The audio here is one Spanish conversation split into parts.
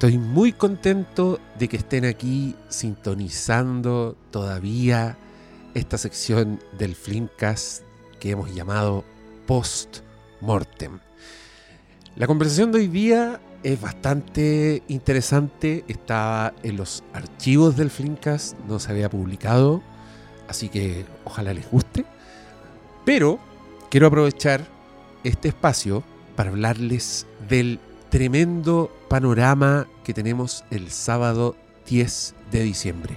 Estoy muy contento de que estén aquí sintonizando todavía esta sección del Flimcast que hemos llamado Post Mortem. La conversación de hoy día es bastante interesante. Está en los archivos del Flimcast, no se había publicado, así que ojalá les guste. Pero quiero aprovechar este espacio para hablarles del tremendo panorama que tenemos el sábado 10 de diciembre.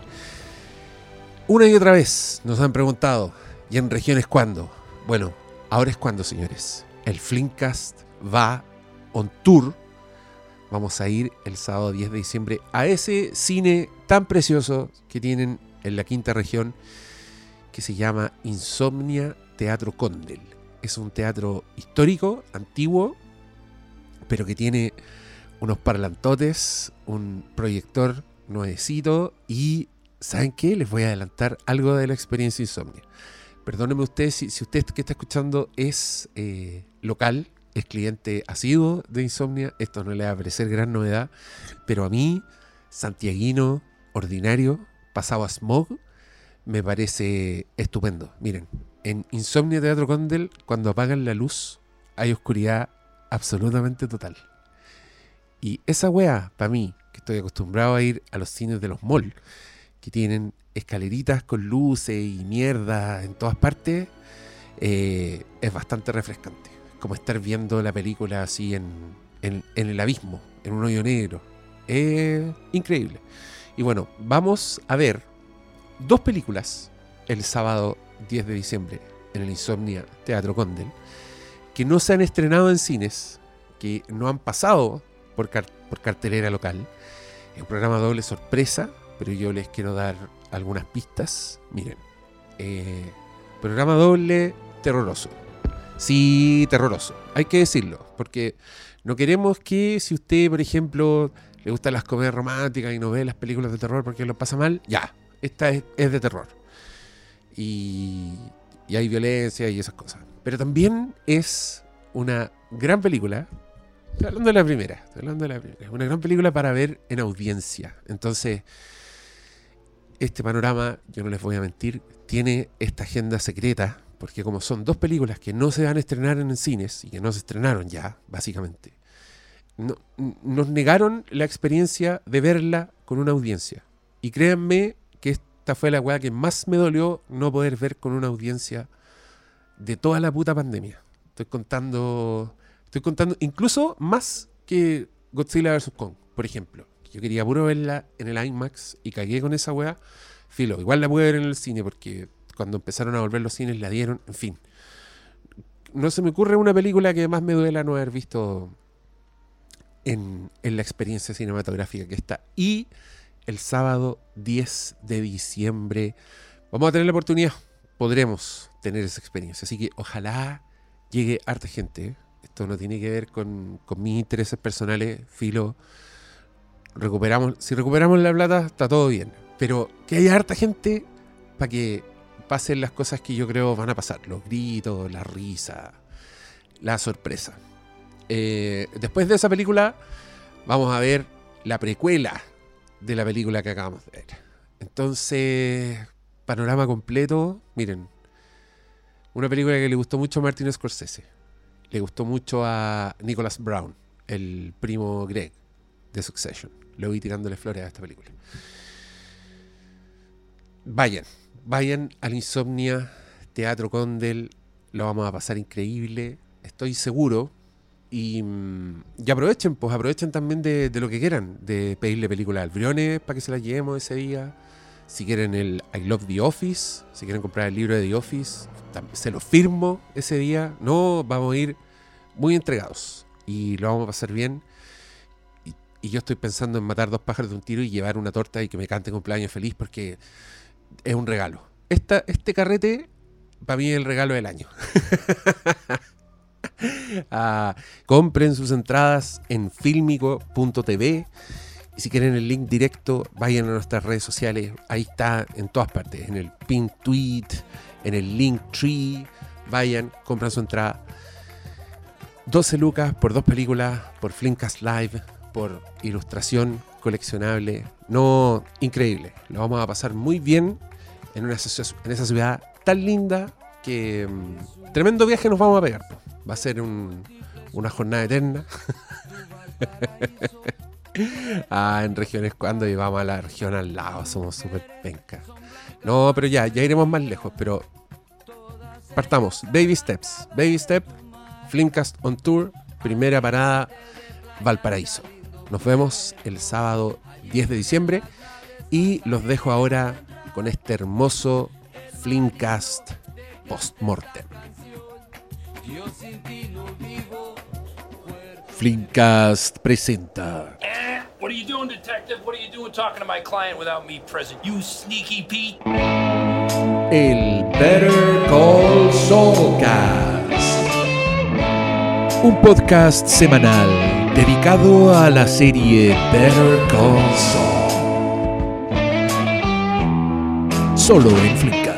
Una y otra vez nos han preguntado, ¿y en regiones cuándo? Bueno, ahora es cuando, señores. El Flimcast va on tour. Vamos a ir el sábado 10 de diciembre a ese cine tan precioso que tienen en la quinta región que se llama Insomnia Teatro Condel. Es un teatro histórico, antiguo, pero que tiene unos parlantotes, un proyector nuevecito y ¿saben qué? Les voy a adelantar algo de la experiencia Insomnia. Perdónenme ustedes si, usted que está escuchando es eh, local, es cliente asiduo de Insomnia, esto no le va a parecer gran novedad, pero a mí, santiaguino, ordinario, pasado a smog, me parece estupendo. Miren, en Insomnia Teatro Condel, cuando apagan la luz, hay oscuridad absolutamente total. Y esa wea, para mí, que estoy acostumbrado a ir a los cines de los malls, que tienen escaleritas con luces y mierda en todas partes, eh, es bastante refrescante. Como estar viendo la película así en, en, el abismo, en un hoyo negro. Es increíble. Y bueno, vamos a ver dos películas el sábado 10 de diciembre en el Insomnia Teatro Condel, que no se han estrenado en cines, que no han pasado por, car por cartelera local. Es un programa doble sorpresa, pero yo les quiero dar algunas pistas. Miren, eh, programa doble terroroso. Sí, terroroso. Hay que decirlo, porque no queremos que si usted, por ejemplo, le gustan las comedias románticas y no ve las películas de terror porque lo pasa mal, ya, esta es, es de terror. Y, y hay violencia y esas cosas. Pero también es una gran película. Estoy hablando de la primera. Estoy hablando de la primera. Una gran película para ver en audiencia. Entonces, este panorama, yo no les voy a mentir, tiene esta agenda secreta. Porque como son dos películas que no se van a estrenar en cines y que no se estrenaron ya, básicamente, no, nos negaron la experiencia de verla con una audiencia. Y créanme que esta fue la weá que más me dolió no poder ver con una audiencia de toda la puta pandemia. Estoy contando, estoy contando incluso más que Godzilla vs. Kong, por ejemplo. Yo quería puro verla en el IMAX y cagué con esa weá. Filo, igual la pude ver en el cine porque cuando empezaron a volver los cines la dieron, en fin. No se me ocurre una película que más me duela no haber visto en, en la experiencia cinematográfica que está. Y el sábado 10 de diciembre vamos a tener la oportunidad, podremos tener esa experiencia. Así que ojalá llegue harta gente. Esto no tiene que ver con, con mis intereses personales, filo. Recuperamos, si recuperamos la plata, está todo bien. Pero que haya harta gente para que pasen las cosas que yo creo van a pasar. Los gritos, la risa, la sorpresa. Eh, después de esa película, vamos a ver la precuela de la película que acabamos de ver. Entonces, panorama completo. Miren, una película que le gustó mucho a Martin Scorsese. Le gustó mucho a Nicholas Brown, el primo Greg de Succession. Lo vi tirándole flores a esta película. Vayan, vayan al Insomnia Teatro Condel. Lo vamos a pasar increíble. Estoy seguro. Y, y aprovechen, pues aprovechen también de, de, lo que quieran. De pedirle películas al Briones para que se las llevemos ese día. Si quieren el I Love the Office, si quieren comprar el libro de The Office, se lo firmo ese día. No, vamos a ir muy entregados y lo vamos a pasar bien. Y, yo estoy pensando en matar dos pájaros de un tiro y llevar una torta y que me cante cumpleaños feliz porque es un regalo. Esta, este carrete para mí es el regalo del año. ah, compren sus entradas en filmico.tv. Y si quieren el link directo, vayan a nuestras redes sociales. Ahí está en todas partes. En el pin tweet, en el link tree. Vayan, compran su entrada. 12 lucas por dos películas, por Flimcast Live, por ilustración coleccionable. No, increíble. Lo vamos a pasar muy bien en, una, en esa ciudad tan linda que mm, tremendo viaje nos vamos a pegar. Va a ser un- una jornada eterna. ah, en regiones cuando y vamos a la región al lado, somos súper penca. No, pero ya, ya iremos más lejos, pero partamos. Baby Steps. Baby Step, Flimcast on Tour, primera parada, Valparaíso. Nos vemos el sábado 10 de diciembre y los dejo ahora con este hermoso Flimcast post-mortem. Flimcast presenta What are you doing, detective? What are you doing talking to my client without me present? You sneaky Pete. el Better Call Saulcast. Un podcast semanal dedicado a la serie Better Call Saul. Solo en Flickcast.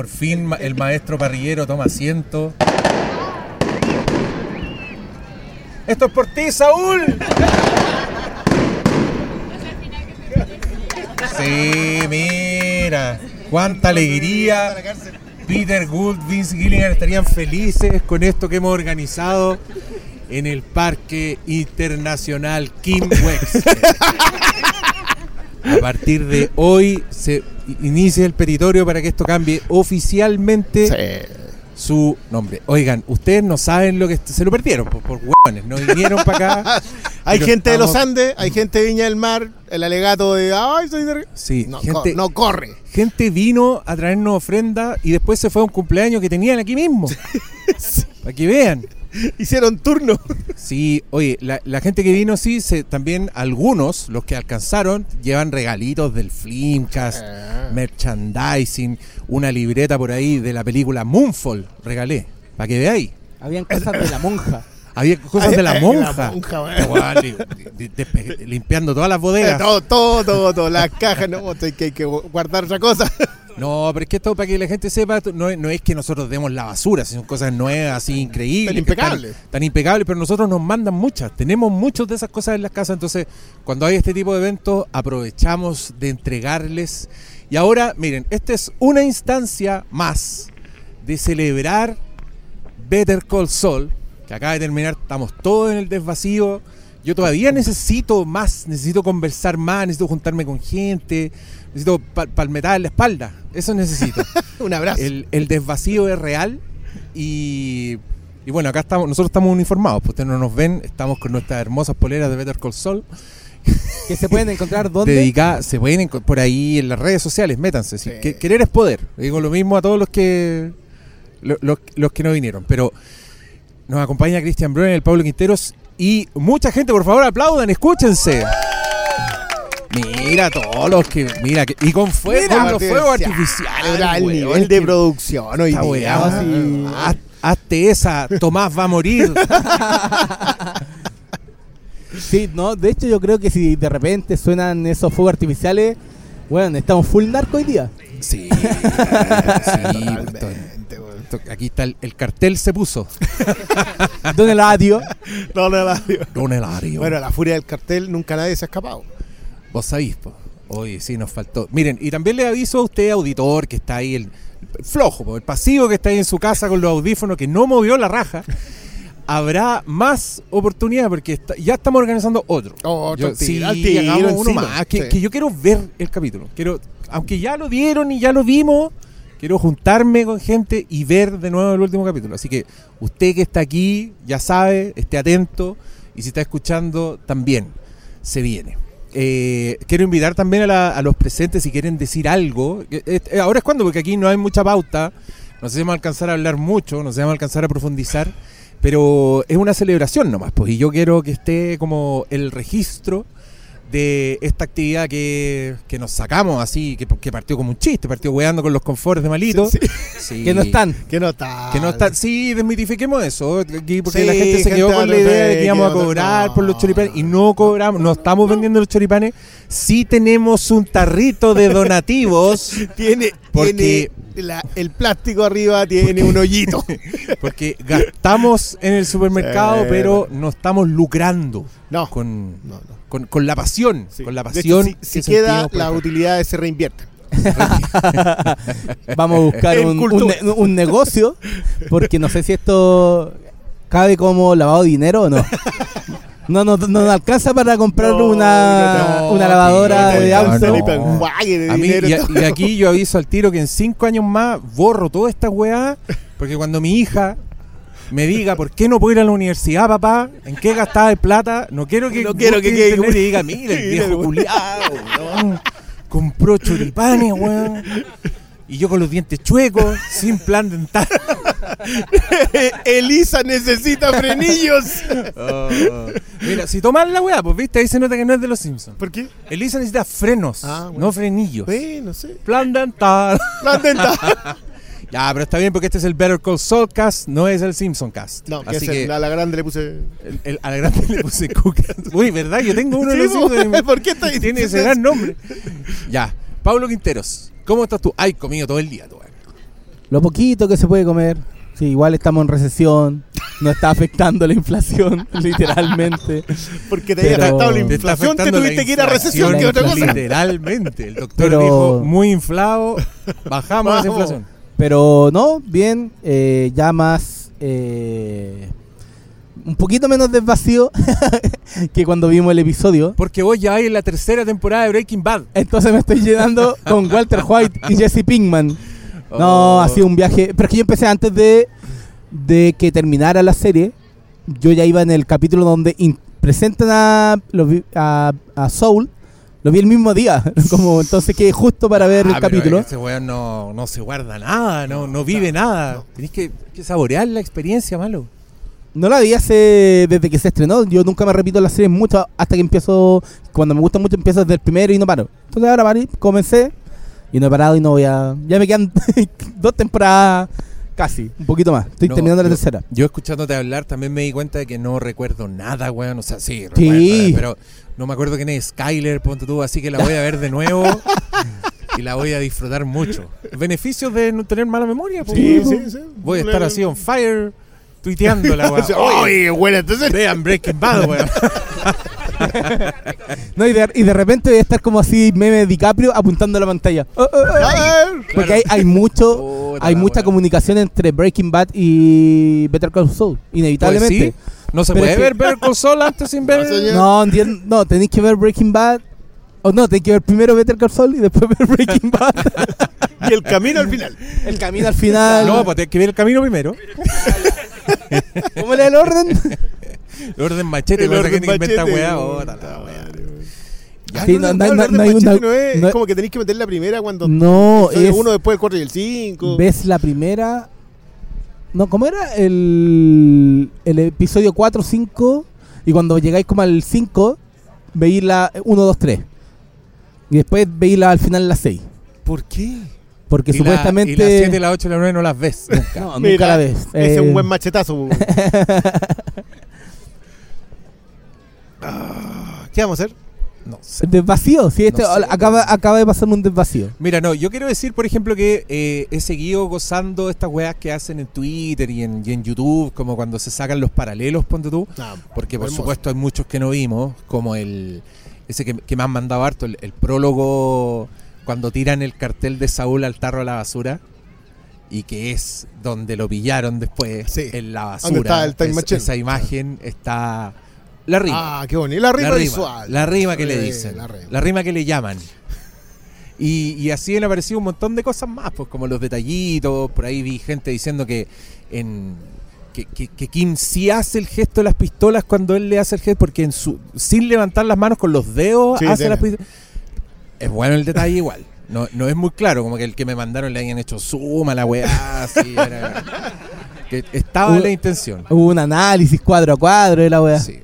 Por fin el maestro parrillero toma asiento. ¡Esto es por ti, Saúl! Sí, mira. Cuánta alegría. Peter Gould, Vince Gilligan estarían felices con esto que hemos organizado en el Parque Internacional King West. A partir de hoy se inicia el petitorio para que esto cambie oficialmente su nombre. Oigan, ustedes no saben lo que se lo perdieron por, por hueones, no vinieron para acá. Hay gente de los Andes, hay gente de Viña del Mar, el alegato de ay, soy de... Sí, no, gente, no corre. gente vino a traernos ofrenda y después se fue a un cumpleaños que tenían aquí mismo. Para que vean. Hicieron turno. Sí, oye, la, la gente que vino, sí, se, también algunos, los que alcanzaron, llevan regalitos del Flimcast, Ah. Merchandising, una libreta por ahí de la película Moonfall, regalé, para que veáis. Habían cosas de la monja. Había cosas de la monja. Limpiando todas las Eh, bodegas. Todo, todo, todo, todo, las cajas, no, hay que, hay que guardar otra cosa. No, pero es que esto para que la gente sepa, no, es- no es que nosotros demos la basura, si son cosas nuevas, así increíbles. Tan impecables. Tan, tan impecables, pero nosotros nos mandan muchas. Tenemos muchas de esas cosas en las casas, entonces cuando hay este tipo de eventos aprovechamos de entregarles. Y ahora, miren, esta es una instancia más de celebrar Better Call Saul, que acaba de terminar, estamos todos en el desvacío. Yo todavía necesito más, necesito conversar más, necesito juntarme con gente, necesito pal- palmetar en la espalda. Eso necesito. Un abrazo. el, el desvacío es real y, y bueno, acá estamos, nosotros estamos uniformados, pues ustedes no nos ven, estamos con nuestras hermosas poleras de Better Call Saul, Que se pueden encontrar donde. dedicadas, se pueden por ahí en las redes sociales, métanse. sí. Que- querer es poder. Digo lo mismo a todos los que lo- los, los que no vinieron, pero nos acompaña Cristian Brunner, el Pablo Quinteros y mucha gente, por favor, aplaudan, escúchense. Mira todos los que mira que- y con fuego, Mira, con los fuegos artificial, artificiales. el weón, nivel de producción hoy día. así. haz- hazte esa, Tomás va a morir. Sí, no, de hecho yo creo que si de repente suenan esos fuegos artificiales, bueno, estamos full narco hoy día. Sí, sí, esto- esto- aquí está el, el cartel se puso. Don Eladio. No, no. Don Eladio. Bueno, la furia del cartel nunca nadie se ha escapado. Vos sabís, po. Oye, sí, nos faltó. Miren, y también le aviso a usted, auditor, que está ahí, el, el flojo, po, el pasivo que está ahí en su casa con los audífonos, que no movió la raja. Habrá más oportunidad porque está- ya estamos organizando otro. Oh, otro sí, tiro, uno encima. más. Que, Sí. que yo quiero ver el capítulo. Quiero, aunque ya lo dieron y ya lo vimos, quiero juntarme con gente y ver de nuevo el último capítulo. Así que usted que está aquí, ya sabe, esté atento. Y si está escuchando, también se viene. Eh, quiero invitar también a, la- a los presentes si quieren decir algo. Eh, eh, ahora es cuando, porque aquí no hay mucha pauta. No sé si vamos a alcanzar a hablar mucho, no sé si vamos a alcanzar a profundizar. Pero es una celebración nomás, pues. Y yo quiero que esté como el registro de esta actividad que, que nos sacamos así, que, que partió como un chiste, partió weando con los confortes de Malito. Sí, Sí. Que no están. Que no está. Que no está, sí, desmitifiquemos eso, aquí, porque Sí, la gente se gente quedó con la idea de que íbamos a cobrar no. por los choripanes y no cobramos, no estamos vendiendo los choripanes, sí tenemos un tarrito de donativos, Tiene, Porque- tiene la- el plástico arriba tiene un hoyito. porque gastamos en el supermercado, Sí. pero no estamos lucrando No. con, No, no. Con, con la pasión, Sí. con la pasión. hecho, si, que si queda, las acá. utilidades se reinvierten. Vamos a buscar un, un negocio, porque no sé si esto cabe como lavado de dinero o no. No, no, no nos alcanza para comprar No, una, no, una lavadora no, de no, auto. no. A mí, dinero, y, a- todo. y aquí yo aviso al tiro que en cinco años más borro toda esta weá, porque cuando mi hija me diga por qué no puedo ir a la universidad, papá, en qué gastaba el plata, no quiero que No quiero que como- y diga, mira, el viejo culiado, weón, compró choripanes, weón. Y yo con los dientes chuecos, sin plan dental. Elisa necesita frenillos. Oh. Mira, si tomas la weá, pues viste, ahí se nota que no es de los Simpsons. ¿Por qué? Elisa necesita frenos, Ah, bueno. no frenillos. Bueno, sí. Plan dental. Plan dental. Ya, pero está bien porque este es el Better Call Saul cast, no es el Simpson cast. No, que Así es el- que a la grande le puse. el- el- a la grande le puse Cuca. Uy, ¿verdad? Yo tengo uno de Sí, los Simpsons. ¿Por qué está ahí? Tiene ese gran nombre. Ya, Pablo Quinteros, ¿cómo estás tú? Ay, comido todo el día, tú. Lo poquito que se puede comer. Sí, igual estamos en recesión. No está afectando la inflación, literalmente. Porque te Pero- había afectado la Te Te está inflación, te afectando la tuviste que ir a recesión, que otra cosa. Literalmente. El doctor Pero- dijo, muy inflado, bajamos esa Vamos. inflación. Pero no, bien, eh, ya más. eh, un poquito menos desvacío que cuando vimos el episodio. Porque vos ya hay en la tercera temporada de Breaking Bad. Entonces me estoy llenando con Walter White y Jesse Pinkman. Oh. No, ha sido un viaje. Pero es que yo empecé antes de, de que terminara la serie. Yo ya iba en el capítulo donde presentan a, a, a Soul. Lo vi el mismo día. Como entonces que justo para ver Ah, el pero capítulo. Ese weón no, no se guarda nada, no, no vive nada. Tenés que, que saborear la experiencia, malo. No la vi hace desde que se estrenó. Yo nunca me repito las series mucho hasta que empiezo. Cuando me gusta mucho, empiezo desde el primero y no paro. Entonces ahora paré, comencé y no he parado y no voy a. Ya me quedan dos temporadas casi, un poquito más. Estoy No, terminando la yo- tercera. Yo escuchándote hablar también me di cuenta de que no recuerdo nada, weón. O sea, sí, Sí. recuerdo, pero no me acuerdo quién es Skyler, ponte tú, así que la voy a ver de nuevo y la voy a disfrutar mucho. Beneficios de no tener mala memoria, pues, Sí, weón. sí, sí. Voy a estar así on fire, tuiteando la weón. Oye, bueno, entonces. Vean Breaking Bad, weón. No, y, de, y de repente voy a estar como así, meme de DiCaprio apuntando a la pantalla. Oh, oh, oh. Porque hay, hay mucho. Puta hay mucha weá. comunicación entre Breaking Bad y Better Call Saul, inevitablemente. Pues sí, no se Pero puede que- ver Better Call Saul antes sin ver. No. No, entiendo- no, tenéis que ver Breaking Bad. O no, tenéis que ver primero Better Call Saul y después ver Breaking Bad. Y el camino al final. el camino al final. No, pues tienes que ver el camino primero. ¿Cómo era el orden? El orden machete, El orden orden que inventa machete, weá. la. Ah, Sí, no, no- no, no- el no orden hay una- machete no es, como que tenéis que meter la primera cuando No, es. uno después el 4 y el 5. ves la primera. No, ¿cómo era? El, el episodio 4, 5. Y cuando llegáis como al 5, veis la 1, 2, 3. Y después veis la, al final la 6. ¿Por qué? Porque Y la- supuestamente. y las 7, las 8 y las 9 no las ves. Nunca. No, nunca la ves. Ese es Eh, un buen machetazo. Ah, ¿Qué vamos a hacer? No sé. Desvacío, sí, este No sé, acaba, de pasarme un desvacío. Mira, no, yo quiero decir, por ejemplo, que eh, he seguido gozando estas weas que hacen en Twitter y en, y en YouTube, como cuando se sacan los paralelos, ponte tú. Porque por hermoso. supuesto hay muchos que no vimos, como el ese que, que me han mandado harto, el, el prólogo cuando tiran el cartel de Saúl al tarro a la basura y que es donde lo pillaron después Sí. en la ¿Dónde basura. está el time Es- machine? esa imagen está la rima. Ah, qué bonito. La rima la rima, visual. la rima que le dicen, la la rima. que le llaman. Y, y así han aparecido un montón de cosas más, pues como los detallitos, por ahí vi gente diciendo que en que, que- que Kim sí hace el gesto de las pistolas cuando él le hace el gesto, porque en su, sin levantar las manos con los dedos Sí, hace tiene. las pistolas. Es bueno el detalle igual. No, no es muy claro, como que el que me mandaron le hayan hecho suma la weá, así, era- que estaba Uh, la intención. Hubo un análisis cuadro a cuadro de la weá. Sí.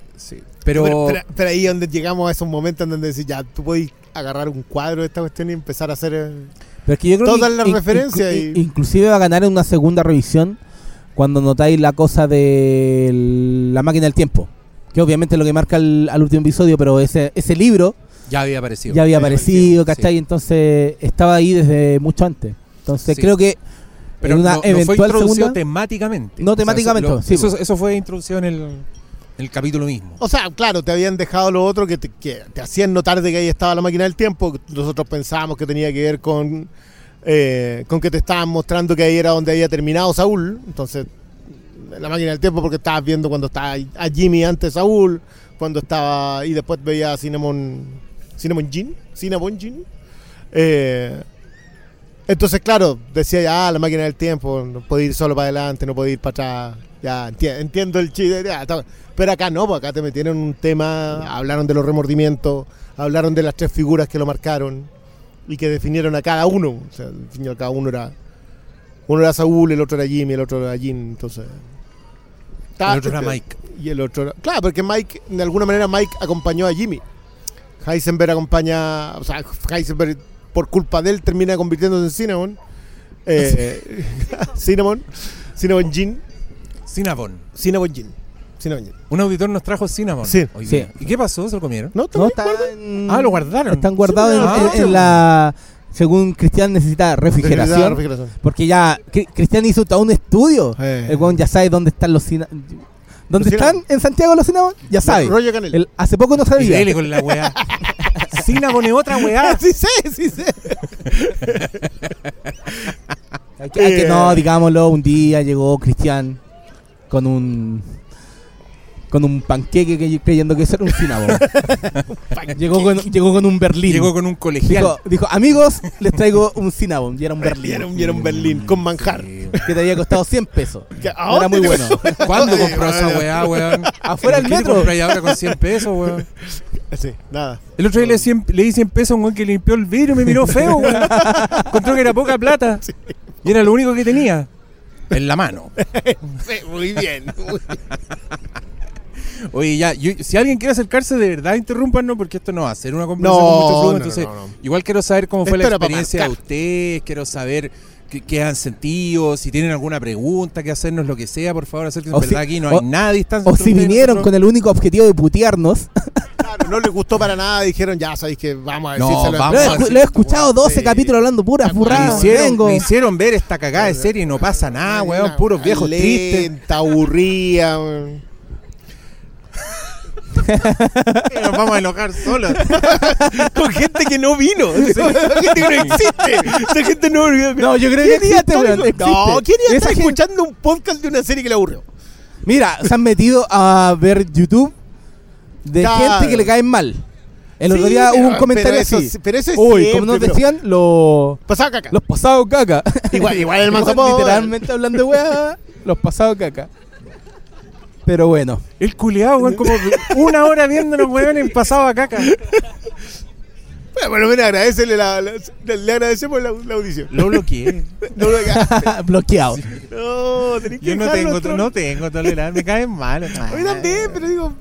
Pero, Pero, pero- pero ahí es donde llegamos a esos momentos en donde decís, ya, tú podés agarrar un cuadro de esta cuestión y empezar a hacer... eh, Pero es que yo creo Todas que las in- referencias y- Inclusive va a ganar en una segunda revisión cuando notáis la cosa de la máquina del tiempo. Que obviamente es lo que marca el, al último episodio, pero ese, ese libro ya había aparecido. ya había aparecido, ¿cachai? Entonces estaba ahí desde mucho antes. Entonces Sí. creo que Pero en una no, no fue introducido segunda... temáticamente. No, O sea, temáticamente, eso, lo- sí, eso, pues. eso fue introducido en el, el capítulo mismo. O sea, claro, te habían dejado lo otro que te, que te hacían notar de que ahí estaba la máquina del tiempo. Nosotros pensábamos que tenía que ver con, eh, con que te estaban mostrando que ahí era donde había terminado Saúl. Entonces, la máquina del tiempo porque estabas viendo cuando estaba a Jimmy antes Saúl, cuando estaba y después veía a Cinnamon, Cinnamon Jean, Cinnamon Jean. Eh, entonces, claro, decía ya, ah, la máquina del tiempo, no puede ir solo para adelante, no puede ir para atrás. Ya, enti- entiendo el chiste. ya. Pero acá no, pues acá te metieron un tema, hablaron de los remordimientos, hablaron de las tres figuras que lo marcaron y que definieron a cada uno. O sea, al fin y al cabo uno era, uno era Saúl, el otro era Jimmy, el otro era Jim, entonces... está- el otro era Mike. Y el otro era... Claro, porque Mike, de alguna manera Mike acompañó a Jimmy. Heisenberg acompaña, o sea, Heisenberg por culpa de él termina convirtiéndose en Cinnamon. Eh, Cinnamon, Cinnamon Jean, Cinnabon. Cinnamon Jean. Un auditor nos trajo Cinnabon. Sí. hoy Sí. día. ¿Y qué pasó? ¿Se lo comieron? ¿No? ¿Está No, está en- Ah, lo guardaron. Están guardados en- Ah, en, en la... Según Cristian necesita refrigeración. Refrigeración. Porque ya Cri- Cristian hizo todo un estudio. Eh. El weón ya sabe dónde están los cina- ¿Dónde Los están? En Santiago los Cinnamon. Ya sabe. Rollo canela. El- hace poco no Y sabía. dele con la weá. Cinnabon es otra weá. sí sé, sí sé. Hay que, hay que- no, digámoslo, un día llegó Cristian con un con un panqueque que- creyendo que eso era un Cinnabon. llegó, con, llegó con un Berlín. Llegó con un colegial. dijo, dijo, amigos, les traigo un Cinnabon. Y era un Berlín. Vieron, vieron Berlín con manjar. Sí. Que te había costado 100 pesos. Que- ¿a Era muy bueno. ¿Cuándo compró esa weá, weón? Afuera del ¿Qué te metro. compráis ahora con 100 pesos, weón? Sí, nada. El otro día le, 100 le di 100 pesos a un weón que limpió el vidrio y me miró feo, weón. Encontró que era poca plata. Y era lo único que tenía. En la mano. Muy bien. muy- Oye, ya, yo- si alguien quiere acercarse, de verdad, interrúmpanos porque esto no va a ser una conversación No, con mucho flujo. no, Entonces, no, no. igual quiero saber cómo fue la experiencia de ustedes, quiero saber qué, qué han sentido, si tienen alguna pregunta, que hacernos, lo que sea, por favor, acérquense. O En si- verdad, aquí no o- hay nada a distancia. O si vinieron nosotros. con el único objetivo de putearnos. Claro, no les gustó para nada. Dijeron, ya sabéis que vamos a No, decírselo. vamos Lo he, a lo he escuchado 12 capítulos hablando puras Me burradas. hicieron, me hicieron ver esta cagada de serie y no pasa nada, weón. Puros viejos tristes. Aburrida. weón. Nos vamos a enojar solos. Con gente que no vino. Esa gente que no existe. Esa gente no. No, yo creo que ¿Quién iba a existe, estar- weón, existe. No, ¿quién iba estar gente- escuchando un podcast de una serie que le aburrió? Mira, se han metido a ver YouTube de Claro. gente que le caen mal. El otro Sí, día hubo un pero- comentario pero eso así. sí- pero eso es Uy, siempre, como nos decían, los, Pasaba caca. los pasados caca. Igual, igual el manso Literalmente hablando de weá, los pasados caca. Pero bueno. El culiado, weón, como una hora viéndonos, weón, en pasado a caca. Bueno, por lo menos agradecele la, la- le agradecemos la, la audición. Lo bloqueé. No, lo- Bloqueado. no, tenés que Yo no tengo, otro- no tengo tolerancia, me caen mal. A mí también, pero digo.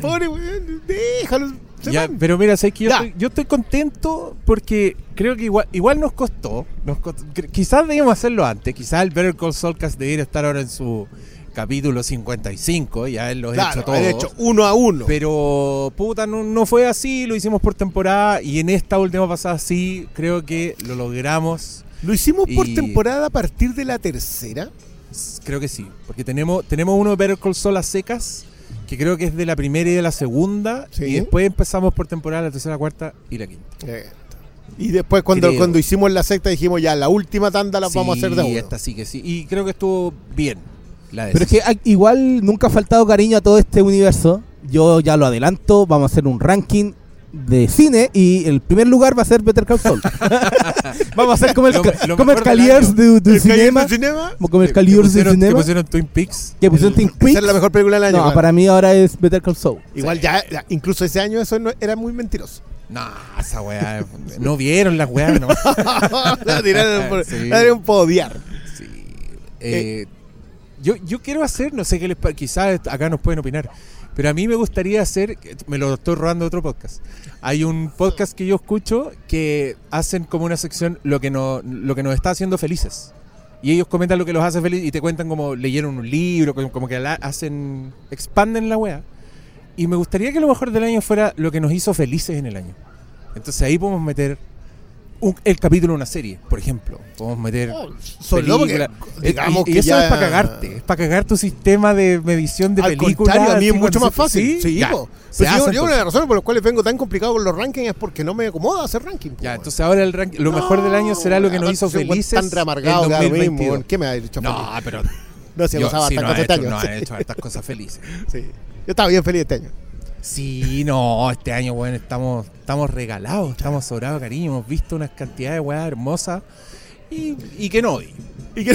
Pobre weón, déjalo. Ya, pero mira, ¿sabes que yo, estoy, yo estoy contento porque creo que igual, igual nos costó. Nos costó- quizás debíamos hacerlo antes. Quizás el Better Call Saul Cast debería estar ahora en su capítulo 55. Ya él lo ha Claro, hecho todo. haber hecho uno a uno. Pero, puta, no, no fue así. Lo hicimos por temporada. Y en esta última pasada sí, creo que lo logramos. Lo hicimos por temporada a partir de la tercera. Creo que sí. Porque tenemos, tenemos uno de Better Call Saul a secas. Que creo que es de la primera y de la segunda. Sí. Y después empezamos por temporada la tercera, cuarta y la quinta. Eh, Y después cuando, Creo. cuando hicimos la secta dijimos ya, la última tanda la vamos a hacer de uno. esta sí que sí. Y creo que estuvo bien. La de Pero es que hay- igual nunca ha faltado cariño a todo este universo. Yo ya lo adelanto, vamos a hacer un ranking de cine y el primer lugar va a ser Better Call Saul. vamos a hacer como el, Lo- lo como el Caliers de, de ¿El Calle cinema. cinema? Como el que Caliers de pusieron, que cinema. pusieron Twin Peaks. Que pusieron Twin Esa Peaks. es la mejor película del año. No, claro. para mí ahora es Better Call Saul. Igual ya, ya, incluso ese año eso no- era muy mentiroso. No, esa weá. no vieron las weas, no. la tiraron por, Sí. la tiraron por odiar. Sí. Eh, yo, quiero hacer, no sé qué les quizás acá nos pueden opinar. Pero a mí me gustaría hacer, me lo estoy robando de otro podcast. Hay un podcast que yo escucho que hacen como una sección lo que, no, lo que nos está haciendo felices. Y ellos comentan lo que los hace felices y te cuentan como leyeron un libro, como que la- hacen, expanden la wea. Y me gustaría que lo mejor del año fuera lo que nos hizo felices en el año. Entonces ahí podemos meter un- el capítulo de una serie, por ejemplo. Podemos meter porque, película. digamos y, y que eso ya- es para cagarte, es para cagar tu sistema de medición de Al películas. contrario, a mí es mucho más se- fácil. Sí, ya, po. se Pues yo, una de las razones por las cuales vengo tan complicado con los rankings es porque no me acomoda hacer ranking. po, Ya, entonces ahora el ranking, lo mejor del año será lo que nos hizo felices. Tan reamargado cada mismo. 2022. weón. ¿Qué me ha hecho No, pero No, si yo, sí, hasta no, cosas este hecho, no, sí. han hecho hartas cosas felices. Sí. Yo estaba bien feliz este año. Sí, no, este año, bueno, estamos, estamos regalados, estamos sobrados cariño, hemos visto unas cantidades de weas hermosas y, y que no. Y que-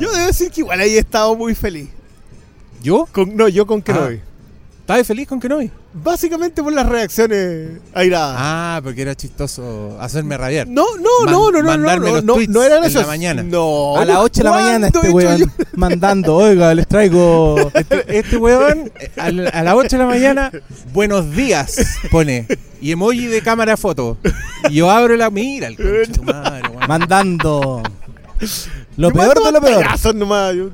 Yo debo decir que igual ahí he estado muy feliz. ¿Yo? Con- no, yo con Kenobi. ¿Estás feliz con que no? Básicamente por las reacciones airadas. Ah, porque era chistoso hacerme rabiar. No, no, Man- no, no, no, no, los no, tweets no era en eso. la mañana. No. A las 8 de la mañana este ¿cuándo he hecho weón mandando, oiga, les traigo. Este, este weón, eh, a, la- a las 8 de la mañana, buenos días, pone. Y emoji de cámara foto. Y yo abro la. Mira, el tu madre, weón. mandando. Lo Yo peor de lo peor. nomás, yo-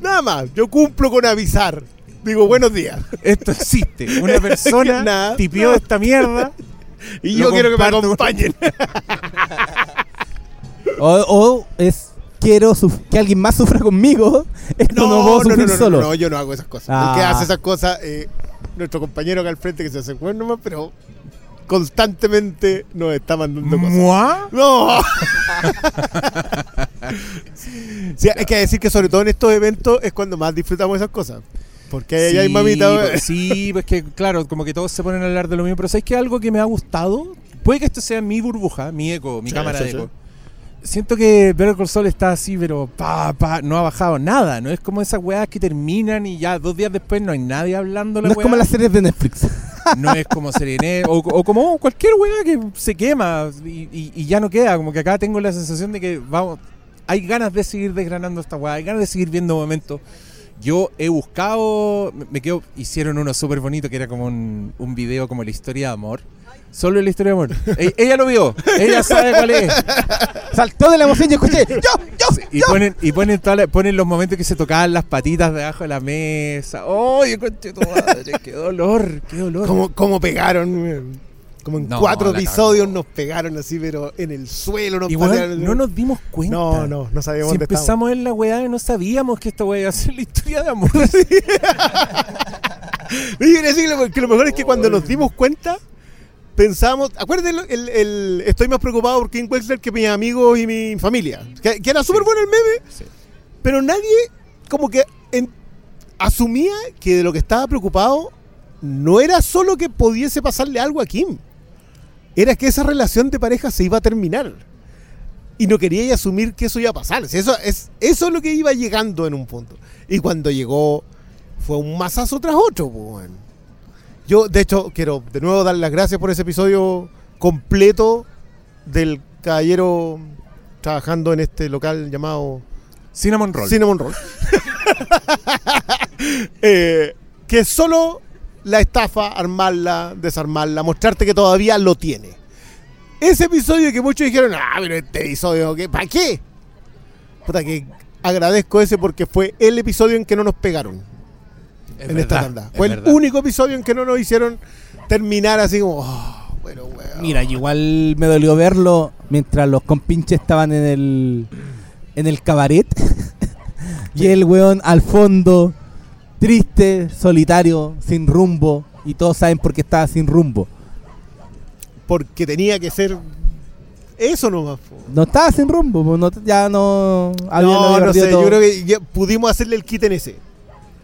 nada más. Yo cumplo con avisar. Digo, buenos días. Esto existe. Una persona Nada, tipió no. esta mierda. Y yo quiero que me acompañen. O, o es quiero que alguien más sufra conmigo. Esto no, puedo sufrir no, solo. no, yo no hago esas cosas. Ah. El que hace esas cosas, eh, nuestro compañero acá al frente que se hace bueno nomás, pero constantemente nos está mandando cosas. ¿Mua? ¡No! sí, hay que decir que sobre todo en estos eventos es cuando más disfrutamos esas cosas. Porque ahí hay mamita. pues, sí, pues que claro, como que todos se ponen a hablar de lo mismo. Pero ¿sabes que algo que me ha gustado? Puede que esto sea mi burbuja, mi eco, mi Sí, cámara sí, de sí. eco. Siento que Better Call Saul está así, pero pa, pa, no ha bajado nada. No es como esas weas que terminan y ya dos días después no hay nadie hablando la No es como las series de Netflix. No es como Serené o, o como cualquier weá que se quema y, y- y ya no queda. Como que acá tengo la sensación de que vamos, hay ganas de seguir desgranando esta weá, hay ganas de seguir viendo momentos. Yo he buscado, me- quedo, hicieron uno súper bonito que era como un, un video como la historia de amor. Solo la historia de amor. E- ella lo vio, ella sabe cuál es. Saltó de la emoción y escuché. ¡Yo! ¡Yo! Y ponen, y ponen, la- ponen los momentos que se tocaban las patitas debajo de la mesa. ¡Ay, conche tu madre! ¡Qué dolor! ¡Qué dolor! ¿Cómo, cómo pegaron? Como en No, cuatro episodios nos pegaron así, pero en el suelo nos Igual patearon. no nos dimos cuenta. No, no, no sabíamos Si dónde estábamos. empezamos en la weá y no sabíamos que esta weá iba a ser la historia de amor. Y lo- que lo mejor es que cuando nos dimos cuenta, pensamos, acuérdense, el, el- estoy más preocupado por King Wexler que mis amigos y mi familia. Que, que era súper bueno el meme, Sí. pero nadie como que en- asumía que de lo que estaba preocupado no era solo que pudiese pasarle algo a Kim, era que esa relación de pareja se iba a terminar. Y no quería asumir que eso iba a pasar. Eso es, eso es lo que iba llegando en un punto. Y cuando llegó, fue un masazo tras otro. pues. Yo, de hecho, quiero de nuevo dar las gracias por ese episodio completo del caballero trabajando en este local llamado Cinnamon Roll. Cinnamon Roll. Eh, que solo la estafa, armarla, desarmarla, mostrarte que todavía lo tiene. Ese episodio que muchos dijeron, ah, pero este episodio, ¿qué? ¿para qué? Puta que agradezco ese porque fue el episodio en que no nos pegaron Es en esta tanda. es Fue el verdad. único episodio en que no nos hicieron terminar así como, "Oh, bueno, weón. Mira, igual me dolió verlo mientras los compinches estaban en el en el cabaret. y el weón al fondo, triste, solitario, sin rumbo. Y todos saben por qué estaba sin rumbo. porque tenía que ser eso nomás. No estaba sin rumbo, no- ya no había No, no sé, todo. yo creo que ya pudimos hacerle el kit en ese.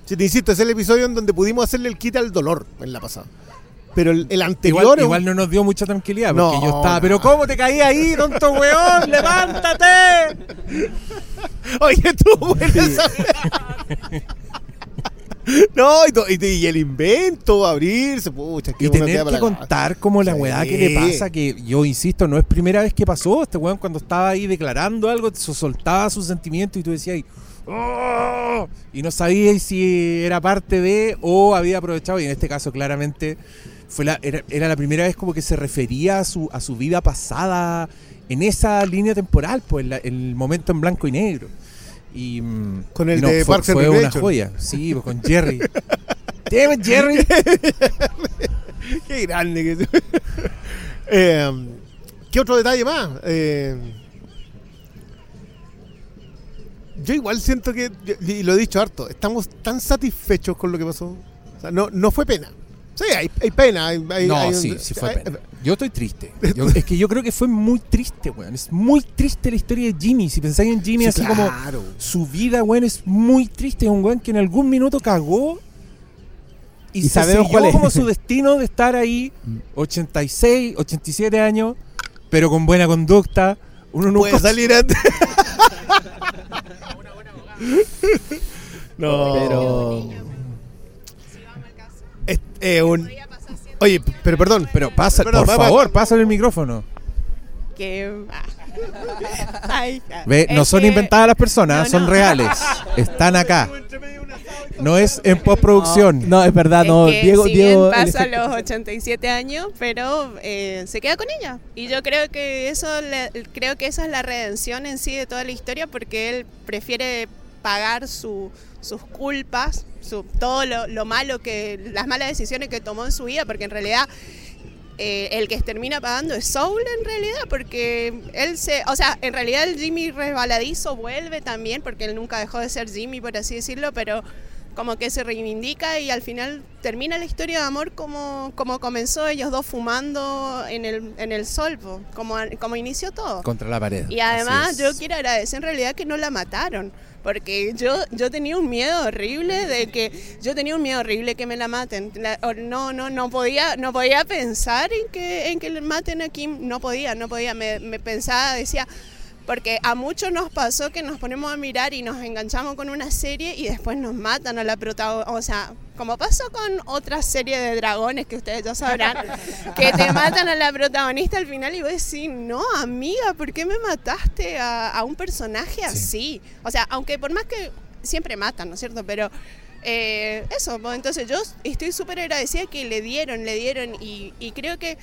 Si te insisto, es el episodio en donde pudimos hacerle el kit al dolor en la pasada. Pero el, el anterior. Igual, no nos dio mucha tranquilidad porque No, yo estaba, no. pero ¿cómo te caí ahí, tonto weón? ¡Levántate! Oye, estuvo buena esa No, y, to- y, y el invento, abrirse, pucha, que Y tener que para contar como la Sí. weá que le pasa, que yo insisto, no es primera vez que pasó. Este weón cuando estaba ahí declarando algo, soltaba sus sentimientos y tú decías, ¡Oh! y no sabía si era parte de o había aprovechado, y en este caso claramente fue la, era, era la primera vez como que se refería a su, a su vida pasada en esa línea temporal, pues la- el momento en blanco y negro. Y, mm, Con el y no, de fue, Parks and fue una joya, sí, pues, con Jerry. Damn Jerry. Qué grande que. Eh, ¿Qué otro detalle más? Eh, yo igual siento que, y lo he dicho harto, estamos tan satisfechos con lo que pasó. O sea, no, no fue pena. Sí, hay, hay pena. hay- hay- No, hay- sí, sí fue hay- pena. Yo estoy triste. Yo- es que yo creo que fue muy triste, weón. Es muy triste la historia de Jimmy. Si pensáis en Jimmy Sí, así como su vida, weón, es muy triste. Es un weón que en algún minuto cagó y, Y se sabemos cuál es. como su destino de estar ahí 86, 87 años, pero con buena conducta. Uno nunca Puede salir antes. no, Pero. Eh, un- Oye, pero perdón. Pero pasa, Perdón, por va, va. favor, pásale el micrófono. que. Ay. Ve, no son que- inventadas las personas, No, son no. reales. Están acá. No es en postproducción. No, es verdad, es no. que Diego, si Diego. bien pasa efecto- los 87 años, pero eh, se queda con ella. Y yo creo que eso le- creo que esa es la redención en sí de toda la historia porque él prefiere pagar su- sus culpas, su, todo lo, lo malo que las malas decisiones que tomó en su vida, porque en realidad eh, el que termina pagando es Soul en realidad, porque él se, o sea, en realidad el Jimmy resbaladizo vuelve también, porque él nunca dejó de ser Jimmy, por así decirlo, pero como que se reivindica y al final termina la historia de amor como, como comenzó ellos dos fumando en el, en el sol, po, como, como inició todo. Contra la pared. Y además yo quiero agradecer en realidad que no la mataron, porque yo, yo tenía un miedo horrible de que yo tenía un miedo horrible que me la maten. La- no, no, no podía, no podía pensar en que, en que le maten a Kim, no podía, no podía. Me, me pensaba, decía, porque a muchos nos pasó que nos ponemos a mirar y nos enganchamos con una serie y después nos matan a la protagonista. O sea, como pasó con otra serie de dragones que ustedes ya sabrán, que te matan a la protagonista al final y vos decís, no, amiga, ¿por qué me mataste a, a un personaje así? O sea, aunque por más que siempre matan, ¿no es cierto? Pero eh, eso, pues, entonces yo estoy súper agradecida que le dieron, le dieron y, y creo que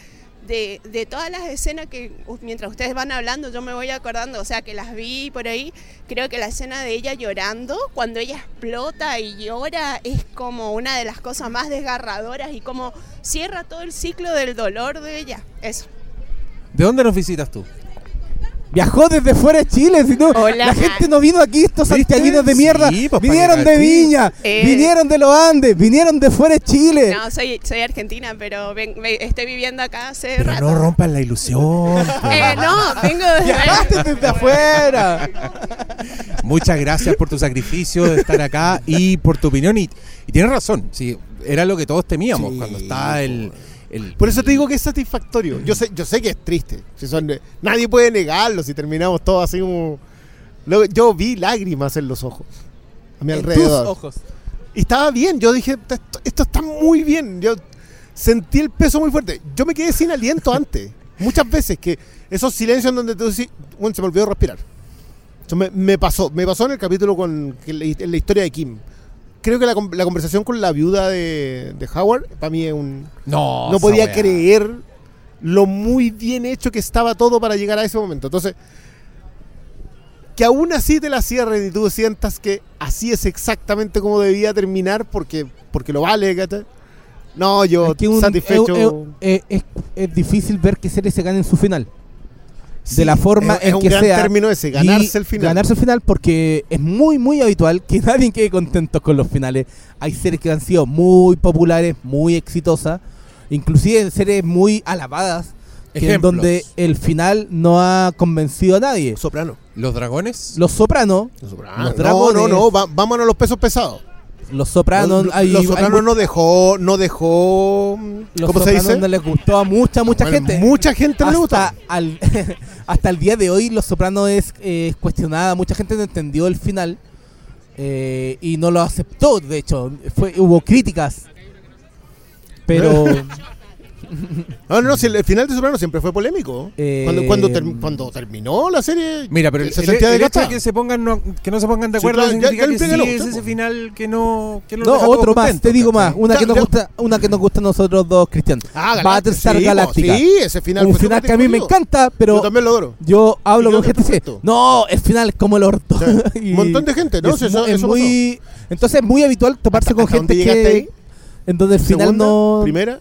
de, de todas las escenas que mientras ustedes van hablando yo me voy acordando, o sea que las vi por ahí, creo que la escena de ella llorando, cuando ella explota y llora, es como una de las cosas más desgarradoras y como cierra todo el ciclo del dolor de ella. Eso. ¿De dónde nos visitas tú? Viajó desde fuera de Chile, si no, Hola. la gente no vino aquí, estos santiaguinos de mierda. Sí, pues, vinieron de. Viña, Eh. vinieron de los Andes, vinieron de fuera de Chile. No, soy, soy argentina, pero ven- ve- estoy viviendo acá hace Pero rato. no rompan la ilusión. pues. Eh, no, vengo desde... Viajaste desde afuera. Muchas gracias por tu sacrificio de estar acá y por tu opinión. Y, y tienes razón, sí, era lo que todos temíamos Sí, cuando está el, el- Por eso te digo que es satisfactorio. Yo sé, yo sé que es triste. Si son, nadie puede negarlo si terminamos todos así como. Yo vi lágrimas en los ojos. A mi En tus alrededor. ojos. Y estaba bien. Yo dije, esto, esto está muy bien. Yo sentí el peso muy fuerte. Yo me quedé sin aliento antes. Muchas veces que esos silencios en donde tú decís, bueno, se me olvidó respirar. Eso me, me pasó. Me pasó en el capítulo con en la historia de Kim. Creo que la, con- la conversación con la viuda de, de Howard, para mí es un, No, no podía creer lo muy bien hecho que estaba todo para llegar a ese momento. Entonces, que aún así te la cierren y tú sientas que así es exactamente como debía terminar porque, porque lo vale, ¿cachai? No, yo Es que un- satisfecho. es difícil ver que series se ganen su final. Sí, de la forma es, en es un que gran sea. término ese, ganarse el final. Ganarse el final porque es muy, muy habitual que nadie quede contento con los finales. Hay series que han sido muy populares, muy exitosas, inclusive series muy alabadas, que en donde el final no ha convencido a nadie. Soprano. Los dragones. Los Sopranos, Soprano. Los no, dragones. no, no, va- vámonos a los pesos pesados. los Sopranos, los, hay, los hay Sopranos no dejó, no dejó, los ¿cómo se Sopranos dice? no les gustó a mucha, mucha Bueno, gente. Mucha gente no le gustó. hasta, al, hasta el día de hoy Los Sopranos es eh, cuestionada, mucha gente no entendió el final eh, y no lo aceptó, de hecho, fue hubo críticas, pero No, no, no, si el, el final de Soprano siempre fue polémico. Eh, Cuando, cuando, ter- cuando terminó la serie. Mira, pero el, se el- sentía el hecho de que se pongan no, que no se pongan de Sí, acuerdo claro, ya- significa ya que sí es ese final que no que no No, otro más, te digo más. Una que nos ya. gusta, una que nos gusta a nosotros dos, Cristian. Ah, Battlestar sí, po, Galactica. Sí, ese final un final que a mí me encanta, Yo pero también lo adoro. yo hablo con gente y dice, no, el final es como el orto. Un montón de gente, ¿no? Es, muy... Entonces es muy habitual toparse ¿Hasta- con gente que... En donde el final no... ¿Primera?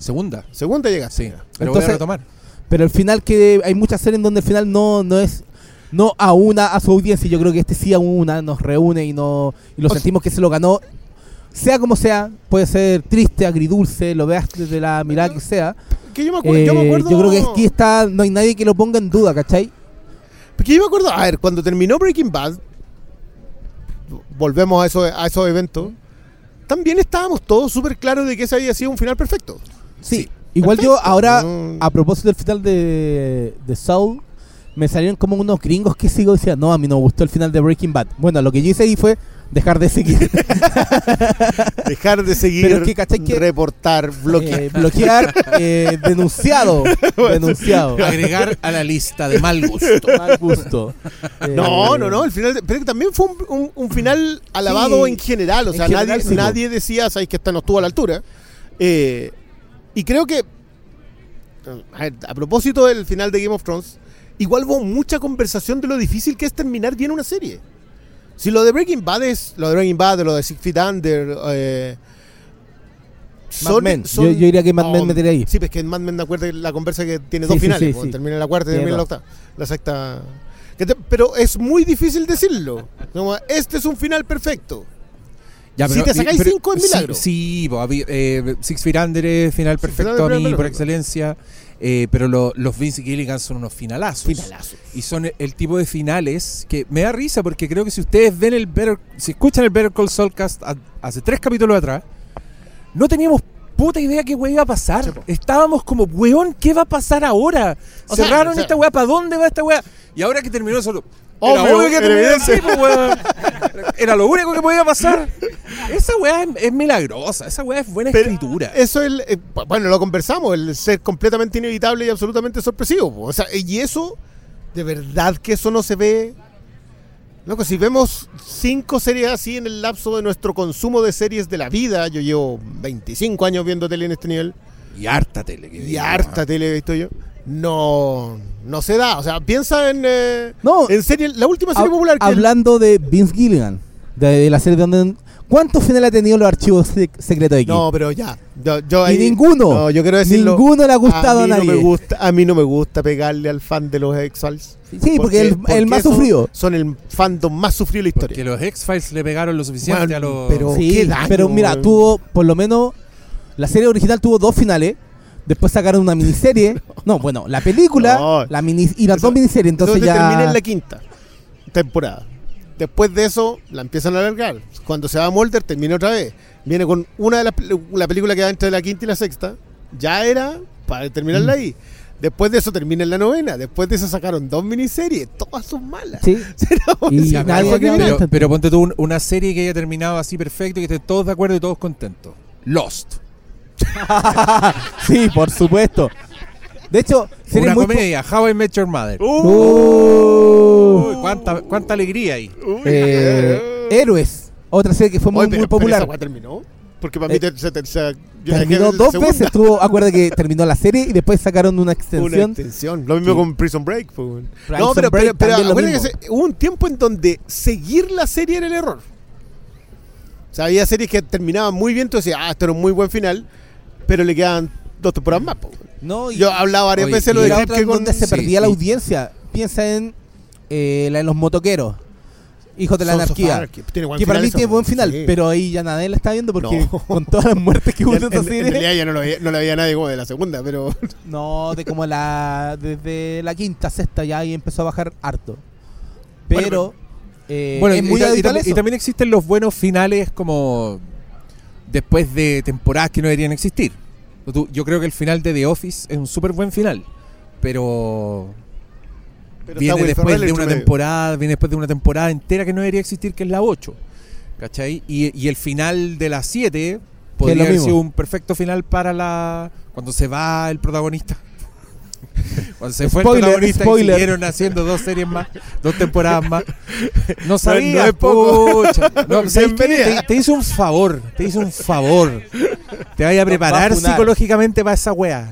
Segunda. ¿Segunda llegaste? Sí. Pero voy Entonces- a retomar. Pero el final que... Hay muchas series en donde el final no, no es... No aúna a su audiencia. Yo creo que este sí aúna, nos reúne y, no, y lo O sea- sentimos que se lo ganó. Sea como sea, puede ser triste, agridulce, lo veas desde la mirada que sea. Que yo me acuerdo. yo, me Eh, acuerdo yo creo que aquí está, no hay nadie que lo ponga en duda, ¿cachai? Porque yo me acuerdo, a ver, cuando terminó Breaking Bad, volvemos a, eso, a esos eventos, también estábamos todos súper claros de que ese había sido un final perfecto. Sí. Igual yo ahora, a propósito del final de, de Soul, me salieron como unos gringos que sigo y decían, no, a mí no me gustó el final de Breaking Bad. Bueno, lo que yo hice ahí fue dejar de seguir, Dejar de seguir, Pero es que, ¿cachai que- reportar, bloquear. eh, bloquear, eh, denunciado, denunciado. Agregar a la lista de mal gusto. Mal gusto. Eh, No, no, no, el final, de- pero también fue un, un- un final alabado Sí, en general, o sea, general nadie, sí, nadie decía, sabéis que esta no estuvo a la altura. Eh, y creo que, a, propósito del final de Game of Thrones, igual hubo mucha conversación de lo difícil que es terminar bien una serie. Si lo de Breaking Bad es, lo de Breaking Bad, lo de Six Feet Under, eh, Mad Men. Yo- yo diría que Mad Men metería ahí. Sí, pues que en Mad Men, de acuerdo, la conversa que tiene Sí, dos sí, finales, sí, pues, sí. termina la cuarta y termina la octava. La sexta. Te- pero es muy difícil decirlo. Como, este es un final perfecto. Ya, Si te sacáis pero- cinco es milagro. Sí, eh, Six Feet Under es final perfecto a mí por excelencia. eh, pero lo- los Vince Gilligan son unos finalazos. Finalazo. Y son el, el tipo de finales que me da risa porque creo que si ustedes ven el Better, si escuchan el Better Call Saul cast a- hace tres capítulos atrás, no teníamos puta idea qué weá iba a pasar. Estábamos como, weón, ¿qué va a pasar ahora? O sea, Cerraron o sea- esta weá, ¿para dónde va esta weá? Y ahora que terminó solo. Era pero obvio que terminó así, weón. Era lo único que podía pasar. Esa weá es, es milagrosa, esa weá es buena Pero escritura. Eso es, eh, bueno, lo conversamos, el ser completamente inevitable y absolutamente sorpresivo. po. O sea, y eso, de verdad que eso no se ve. Loco, si vemos cinco series así en el lapso de nuestro consumo de series de la vida, yo llevo 25 años viendo tele en este nivel, Y harta tele. que y digo, harta tele he visto yo, no, no se da. O sea, piensa en, eh, No, en serie, la última serie popular que hablando de Vince Gilligan, de, de la serie donde... ¿Cuántos finales ha tenido los archivos sec- secretos de aquí? No, pero ya. Yo, yo Y ninguno. No, yo quiero decirlo. Ninguno le ha gustado a, mí nadie. No me gusta, a mí no me gusta pegarle al fan de los X-Files. Sí, porque, el, el más sufrido. Son el fandom más sufrido de la Porque historia. los X-Files le pegaron lo suficiente Bueno, a los. pero- Sí, qué daño, pero mira, tuvo por lo menos la serie original tuvo dos finales. Después sacaron una miniserie. No, bueno, la película No. la mini, y las Eso- dos miniseries. Entonces Entonces termina ya. en la quinta temporada. Después de eso, la empiezan a alargar. Cuando se va a Mulder, termina otra vez. Viene con una de las pel- la película que va entre la quinta y la sexta. Ya era para terminarla Mm. ahí. Después de eso termina en la novena. Después de eso sacaron dos miniseries. Todas son malas. Sí. Y Ya, nadie- pero- nadie- Pero, pero ponte tú un- una serie que haya terminado así perfecto y que estén todos de acuerdo y todos contentos. Lost. sí, por supuesto. De hecho, Una muy po- comedia, How I Met Your Mother. Uh, Uy, cuánta, cuánta alegría ahí. Eh, Héroes. Otra serie que fue muy, Oye, pero- muy pero popular. esa weá terminó. Porque para mí Eh, se, se- yo Terminó dos segunda. veces. Tuvo, acuerda que terminó la serie y después sacaron una Una extensión. Lo mismo Sí. con Prison Break. pues. Prison no, pero, Break pero, pero acuérdate que hubo un tiempo en donde seguir la serie era el error. O sea, había series que terminaban muy bien, tú decías, ah, esto era un muy buen final, pero le quedan dos temporadas más. po. No, y- Yo he hablado varias Oye, veces lo de que con... donde se sí, perdía la audiencia. Piensa en eh, la de los motoqueros. Hijos de la Sons anarquía. Anarchy. Tiene buen Que para final mí eso, tiene buen sí. final, pero ahí ya nadie la está viendo porque No. con todas las muertes que hubo en en, esa en- en serie. realidad ya no, lo veía, no la veía nadie como de la segunda, pero... No, de como la. Desde la quinta, sexta ya ahí empezó a bajar harto. Bueno, Pero. eh, Bueno, es y, muy y- y habitual también- y eso. también existen los buenos finales como después de temporadas que no deberían existir. Yo creo que el final de The Office es un súper buen final, pero viene después de una temporada, viene después de una temporada entera que no debería existir, que es la 8. ¿Cachai? Y, y el final de la 7, podría haber sido un perfecto final para la. Cuando se va el protagonista. Cuando se fue Spoiler, el protagonista spoiler. y siguieron haciendo dos series más, dos temporadas más. No sabía, no es poco. Bienvenida. te, te hizo un favor, te hizo un favor. Te vaya a preparar va a funar. psicológicamente para esa wea.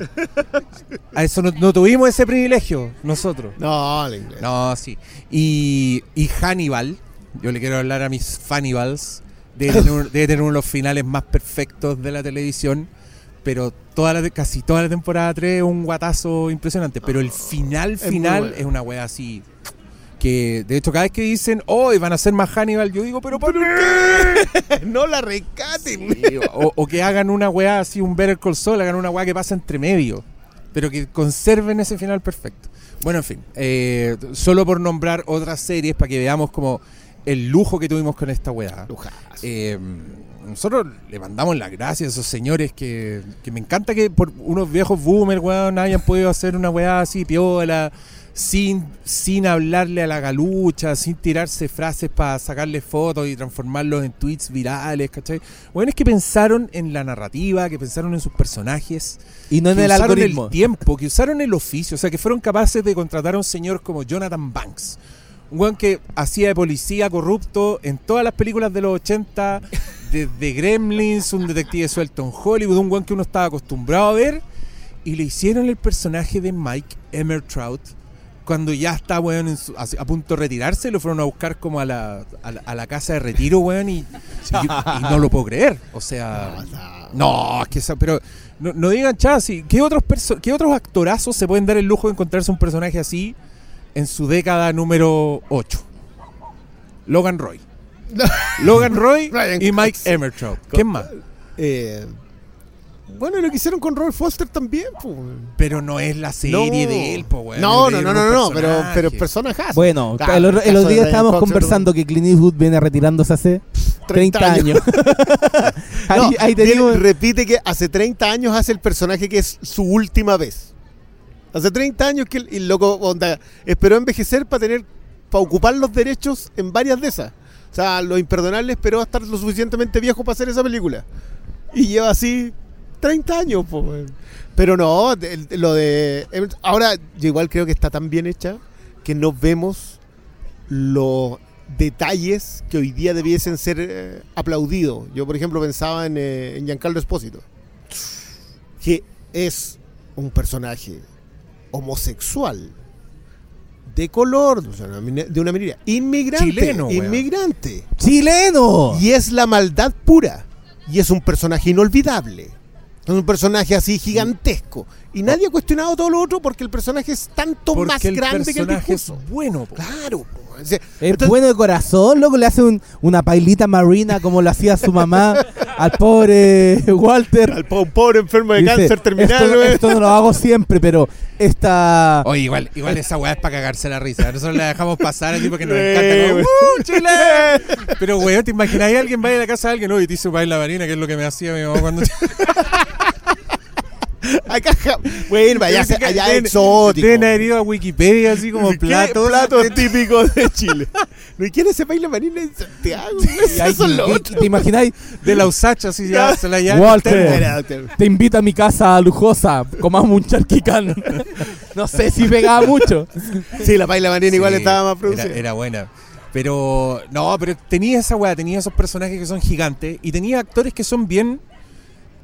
A eso no, no tuvimos ese privilegio nosotros. No, inglés. No, sí. Y, y Hannibal, yo le quiero hablar a mis Fannibals, debe tener, un- debe tener uno de los finales más perfectos de la televisión, pero toda la, casi toda la temporada 3 es un guatazo impresionante, pero el final muy final bueno. es, una wea así que de hecho cada vez que dicen, hoy van a ser más Hannibal, yo digo, pero ¿por qué? no la rescaten. Sí, o, o que hagan una weá así, un Better Call Saul, hagan una weá que pasa entre medio, pero que conserven ese final perfecto. Bueno, en fin, eh, solo por nombrar otras series para que veamos como el lujo que tuvimos con esta weá. Eh, nosotros le mandamos las gracias a esos señores que, que me encanta que por unos viejos boomers, weón, hayan podido hacer una weá así piola, sin, sin hablarle a la galucha, sin tirarse frases para sacarle fotos y transformarlos en tweets virales, ¿cachai? Bueno, es que pensaron en la narrativa, que pensaron en sus personajes, Y no en que el usaron algoritmo. el tiempo, que usaron el oficio, o sea, que fueron capaces de contratar a un señor como Jonathan Banks. Un weón que hacía de policía corrupto en todas las películas de los 80, desde Gremlins, un detective suelto en Hollywood, un weón que uno estaba acostumbrado a ver, y le hicieron el personaje de Mike Emmertrout cuando ya está, weón, en su- a, a punto de retirarse, lo fueron a buscar como a la, a la, a la casa de retiro, weón, y, y- y no lo puedo creer. O sea, no, es que esa- pero no, no digan chasi. ¿Qué otros, perso- ¿Qué otros actorazos se pueden dar el lujo de encontrarse un personaje así en su década número 8? Logan Roy. Logan Roy y Mike Cox. Emmertrout. ¿Quién más? Eh, bueno, lo que hicieron con Robert Foster también. Pero no es la serie de él, po, weón. No, no, no, no, no, pero, pero personaje. personajes. Bueno, Claro, el, el otro- el otro día estábamos Cox, conversando que Clint Eastwood viene retirándose hace 30, 30 años. ahí, No, ahí te viene- digo, repite que hace 30 años hace el personaje que es su última vez. Hace 30 años que el, loco onda, esperó envejecer para tener para ocupar los derechos en varias de esas. O sea, lo imperdonable esperó a estar lo suficientemente viejo para hacer esa película. Y lleva así 30 años, weón. Pero no, lo de ahora yo igual creo que está tan bien hecha que no vemos los detalles que hoy día debiesen ser eh, aplaudidos. Yo, por ejemplo, pensaba en, eh, en Giancarlo Espósito, que es un personaje homosexual, de color, o sea, de una minoría, inmigrante, Chileno, weón. inmigrante. ¡Chileno! Y es la maldad pura. Y es un personaje inolvidable. Es un personaje así gigantesco. Y nadie ha cuestionado todo lo otro porque el personaje es tanto Porque más grande que el personaje es discurso. bueno, po. Claro. po. O sea, Es entonces- bueno de corazón, loco, le hace un- una pailita marina como lo hacía su mamá al pobre Walter. Al po- pobre enfermo de Dice, cáncer terminal. Esto, güey. esto no lo hago siempre, pero esta... Oye, igual, igual esa weá es para cagarse la risa. Nosotros la dejamos pasar así porque nos encanta. como. ¡Uh, Chile! Pero, weón, ¿te imaginas alguien vaya a la casa de alguien no, y te hizo la marina, que es lo que me hacía mi mamá cuando... Acá, bueno, allá, Deben- allá deben- exótico. Deben haber ido a Wikipedia así como ¿Qué platos. platos típicos de Chile. ¿No y quién se baila marina en Santiago? Eso es lo. ¿Te imagináis? De la usacha, así ya, se la ya. Walter. Era- Te invita a mi casa lujosa, comamos un charquicán. no sé si pegaba mucho. Sí, la baila marina igual Sí, estaba más era, producida. era buena. Pero, no, pero tenía esa weá, tenía esos personajes que son gigantes y tenía actores que son bien.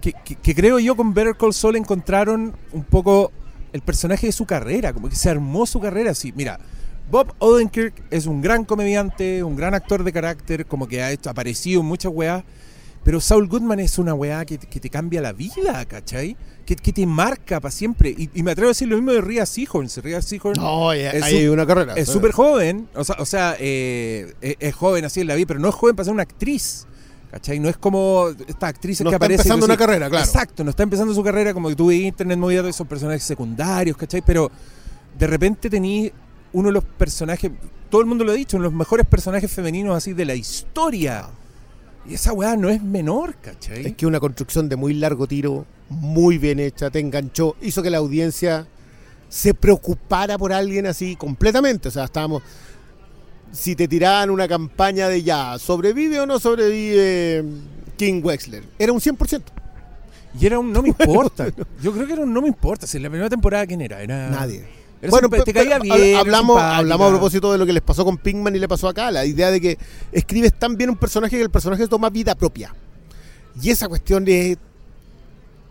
Que, que- que creo yo con Better Call Saul encontraron un poco el personaje de su carrera, como que se armó su carrera así. Mira, Bob Odenkirk es un gran comediante, un gran actor de carácter, como que ha hecho, aparecido en muchas weas. Pero Saul Goodman es una weá que, que te cambia la vida, ¿cachai? Que, que te marca para siempre. Y, y me atrevo a decir lo mismo de Rhea Seahorn. Rhea Seahorn No, ahí Es hay una carrera. es súper joven, o sea, o sea, eh, es, es joven así en la vida, pero no es joven para ser una actriz. ¿Cachai? No es como estas actrices No que está aparecen. empezando que una carrera, claro. Exacto, no está empezando su carrera como que tuve internet movida esos personajes secundarios, ¿cachai? Pero de repente tení uno de los personajes, todo el mundo lo ha dicho, uno de los mejores personajes femeninos así de la historia. Y esa weá no es menor, ¿cachai? Es que una construcción de muy largo tiro, muy bien hecha, te enganchó, hizo que la audiencia se preocupara por alguien así completamente. O sea, estábamos. Si te tiraban una campaña de ya, ¿sobrevive o no sobrevive King Wexler. Era un 100%. Y era un no me importa. Yo creo que era un no me importa. Si en la primera temporada, ¿quién era? Era Nadie. Era bueno, te caía bien. hablamos, hablamos a propósito de lo que les pasó con Pinkman y le pasó acá. La idea de que escribes tan bien un personaje que el personaje toma vida propia. Y esa cuestión es.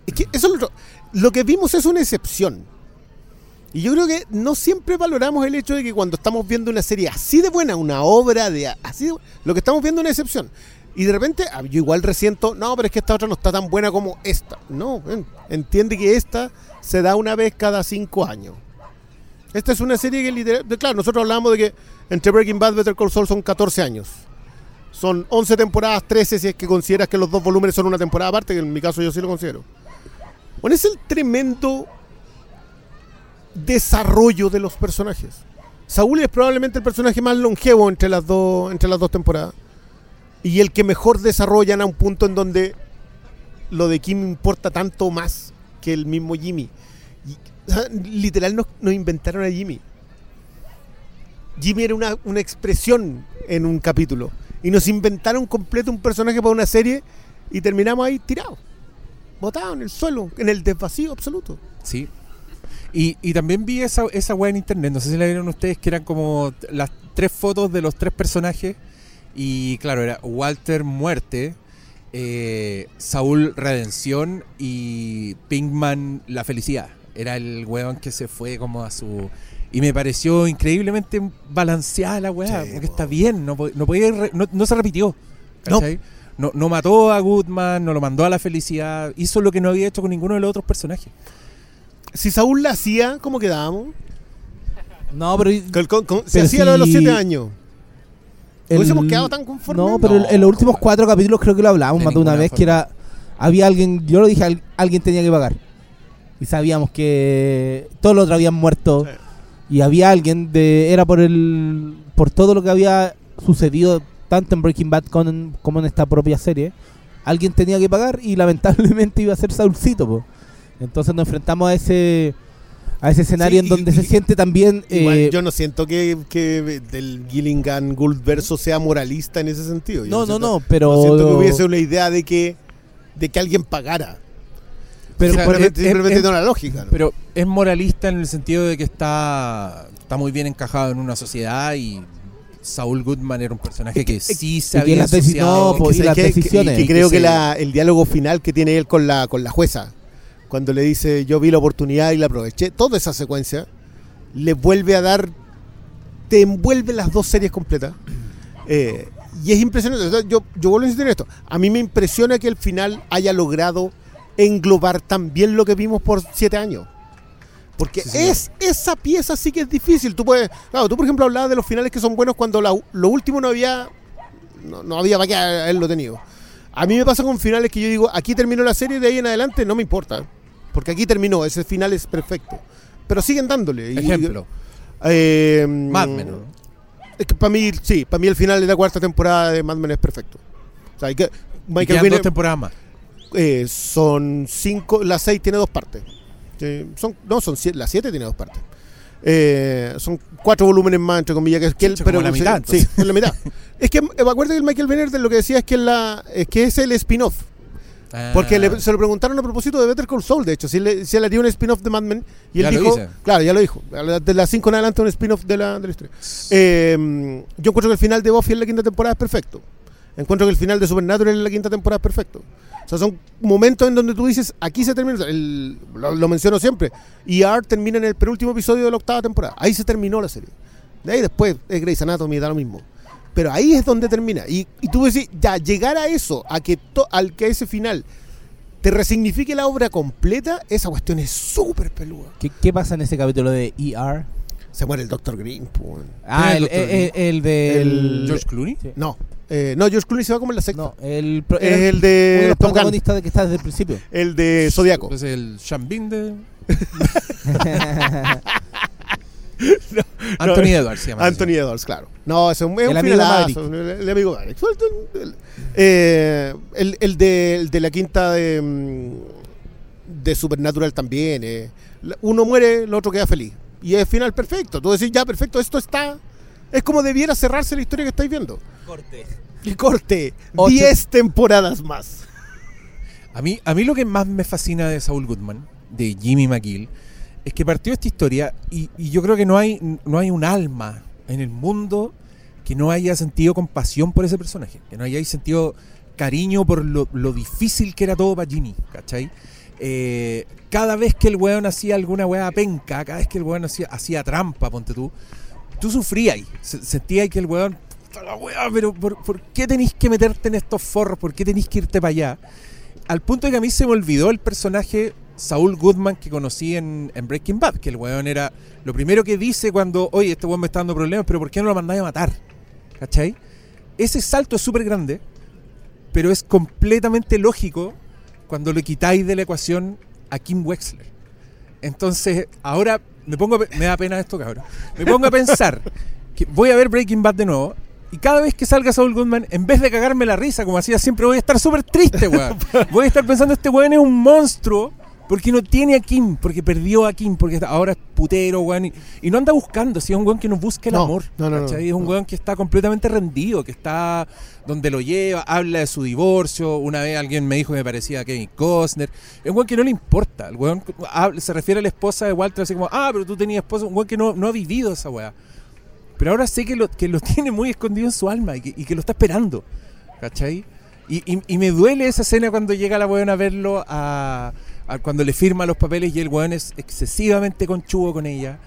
Es que eso es lo, lo que vimos es una excepción. Y yo creo que no siempre valoramos el hecho de que cuando estamos viendo una serie así de buena, una obra de así de- lo que estamos viendo es una excepción. Y de repente ah, yo igual resiento, no, pero es que esta otra no está tan buena como esta. No, entiende que esta se da una vez cada cinco años. Esta es una serie que literal, claro, nosotros hablamos de que entre Breaking Bad y Better Call Saul son 14 años. Son 11 temporadas, 13 si es que consideras que los dos volúmenes son una temporada aparte, que en mi caso yo sí lo considero. Bueno, es el tremendo desarrollo de los personajes. Saúl es probablemente el personaje más longevo entre las dos, entre las dos temporadas. Y el que mejor desarrollan a un punto en donde lo de Kim importa tanto más que el mismo Jimmy. Y, literal nos, nos inventaron a Jimmy. Jimmy era una, una expresión en un capítulo. Y nos inventaron completo un personaje para una serie y terminamos ahí tirados. Botados en el suelo, en el desvacío absoluto. Sí. Y, y también vi esa, esa weá en internet, no sé si la vieron ustedes, que eran como las tres fotos de los tres personajes. Y claro, era Walter muerte, eh, Saúl redención y Pinkman la felicidad. Era el weón que se fue como a su... Y me pareció increíblemente balanceada la weá, Sí, porque po. está bien, no, no, podía no, no se repitió. No, no mató a Goodman, no lo mandó a la felicidad, hizo lo que no había hecho con ninguno de los otros personajes. Si Saúl la hacía, ¿cómo quedábamos? No, pero. Con- con- con- se Pero hacía lo de los si- siete años. el- hubiésemos quedado tan conformes. No, pero No. en los últimos cuatro capítulos creo que lo hablábamos más de una vez, forma. que era. Había alguien, yo lo dije, al- alguien tenía que pagar. Y sabíamos que todos los otros habían muerto. Sí. Y había alguien de. Era por el. Por todo lo que había sucedido, tanto en Breaking Bad con- como en esta propia serie. Alguien tenía que pagar y lamentablemente iba a ser Saulcito, po. Entonces nos enfrentamos a ese. A ese escenario Sí, en donde y- se y- siente también. Igual, eh, yo no siento que, que del Gilligan Gould verso sea moralista en ese sentido. Yo no, no, siento- no, pero. no siento que hubiese una idea de que de que alguien pagara. Pero simplemente, es- simplemente es- tiene una lógica. ¿no? Pero es moralista en el sentido de que está, está muy bien encajado en una sociedad y Saúl Goodman era un personaje que sí se y que había las asociado. no, que y las decisiones. que Y creo que la- el diálogo final que tiene él con la, con la jueza, cuando le dice yo vi la oportunidad y la aproveché, toda esa secuencia le vuelve a dar, te envuelve las dos series completas. Eh, y es impresionante. Yo, yo vuelvo a insistir en esto. A mí me impresiona que al final haya logrado englobar tan bien lo que vimos por siete años. Porque Sí, es esa pieza sí que es difícil. Tú puedes, claro, tú por ejemplo hablabas de los finales que son buenos cuando la- lo último no había no, no había para qué haberlo tenido. A mí me pasa con finales que yo digo, aquí terminó la serie, de ahí en adelante no me importa. Porque aquí terminó, ese final es perfecto. Pero siguen dándole. y- Ejemplo, eh, Mad Men. ¿no? Es que para mí, sí, para mí el final de la cuarta temporada de Mad Men es perfecto. O sea, hay que, Y Michael Winner dos temporadas más. eh, son cinco, la seis tiene dos partes. Son, no, son siete, la siete tiene dos partes. Eh, son cuatro volúmenes más, entre comillas, que, que él, pero la mitad, sí, la mitad. es que eh, me acuerdo que el Michael Benner lo que decía es que, la, es que es el spin-off. Porque Ah, le- se lo preguntaron a propósito de Better Call Saul, de hecho, si, le, si él haría un spin-off de Mad Men. Y él Ya dijo, claro, ya lo dijo. De las 5 en adelante un spin-off de la, de la historia. Eh, yo encuentro que el final de Buffy en la quinta temporada es perfecto. Encuentro que el final de Supernatural en la quinta temporada es perfecto. O sea, son momentos en donde tú dices, aquí se termina, el- lo, lo menciono siempre, ER termina en el penúltimo episodio de la octava temporada. Ahí se terminó la serie. De ahí después es Grey's Anatomy, da lo mismo. Pero ahí es donde termina. Y, y tú decís, ya, llegar a eso, a que, to- al que ese final te resignifique la obra completa, esa cuestión es súper peluda. ¿Qué, qué pasa en ese capítulo de ER? Se muere el Dr. Green. Ah, el, ¿Quién es el el, el. El- George Clooney. Sí. No, eh, no, George Clooney se va como en la sexta. No, el, pro- es era el uno de de los protagonistas de que está desde el principio. el de Zodiaco. Es el Shambin de No, Anthony Edwards. se llama. Anthony Edwards, claro. No, es un, es El un amigo finalazo, el, el amigo de Maverick. El, eh, el, el de, el de la quinta de, mm, de Supernatural también. eh. Uno muere, el otro queda feliz. Y es final perfecto. Tú decís, ya, perfecto, esto está... Es como debiera cerrarse la historia que estáis viendo. Corte. Y corte, Ocho. 10 temporadas más. A mí, a mí lo que más me fascina de Saul Goodman, de Jimmy McGill, es que partió esta historia y, yo creo que no hay, no hay un alma en el mundo que no haya sentido compasión por ese personaje, que no haya sentido cariño por lo, lo difícil que era todo para Jimmy, ¿cachai? Eh, cada vez que el weón hacía alguna weá penca, cada vez que el weón hacía, hacía trampa, ponte tú, tú sufrías sentías que el weón, "Puta la weá, pero por, ¿por qué tenéis que meterte en estos forros? ¿Por qué tenéis que irte para allá? Al punto de que a mí se me olvidó el personaje Saul Goodman que conocí en, en Breaking Bad, que el weón era lo primero que dice cuando, oye, este weón me está dando problemas, pero ¿por qué no lo mandáis a matar? ¿Cachai? Ese salto es súper grande, pero es completamente lógico cuando le quitáis de la ecuación a Kim Wexler. Entonces, ahora me pongo a me da pena esto, cabrón. Me pongo a pensar que voy a ver Breaking Bad de nuevo y cada vez que salga Saul Goodman, en vez de cagarme la risa como hacía siempre, voy a estar súper triste, weón. Voy a estar pensando, este weón es un monstruo porque no tiene a Kim, porque perdió a Kim, porque ahora es putero, weón. Y, y no anda buscando, si es un weón que no busca el No, amor. no, no, no, ¿cachai? es un weón que está completamente rendido, que está donde lo lleva, habla de su divorcio. Una vez alguien me dijo que me parecía a Kevin Costner. Es un weón que no le importa. El weón habla- se refiere a la esposa de Walter así como, ah, pero tú tenías esposa. Un weón que no, no ha vivido esa weá. Pero ahora sé que lo, que lo tiene muy escondido en su alma y que, y que lo está esperando. ¿Cachai? Y, y- y me duele esa escena cuando llega la weón a verlo, a cuando le firma los papeles y el weón es excesivamente conchudo con ella.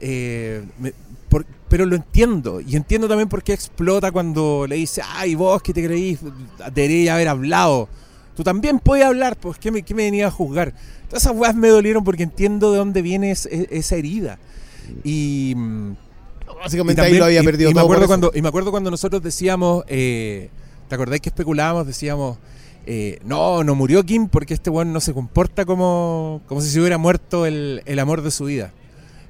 Eh, me- por- pero lo entiendo. Y entiendo también por qué explota cuando le dice, ay, vos que te creís, deberías haber hablado. Tú también puedes hablar, pues ¿qué me, qué me venía a juzgar? Todas esas weas me dolieron porque entiendo de dónde viene es- es- esa herida. Y... mm, Básicamente y ahí también- lo había y- perdido y me todo. por acuerdo cuando Y me acuerdo cuando nosotros decíamos, eh, ¿te acordáis que especulábamos? Decíamos, eh, no, no murió Kim porque este weón no se comporta como, como si se hubiera muerto el, el amor de su vida.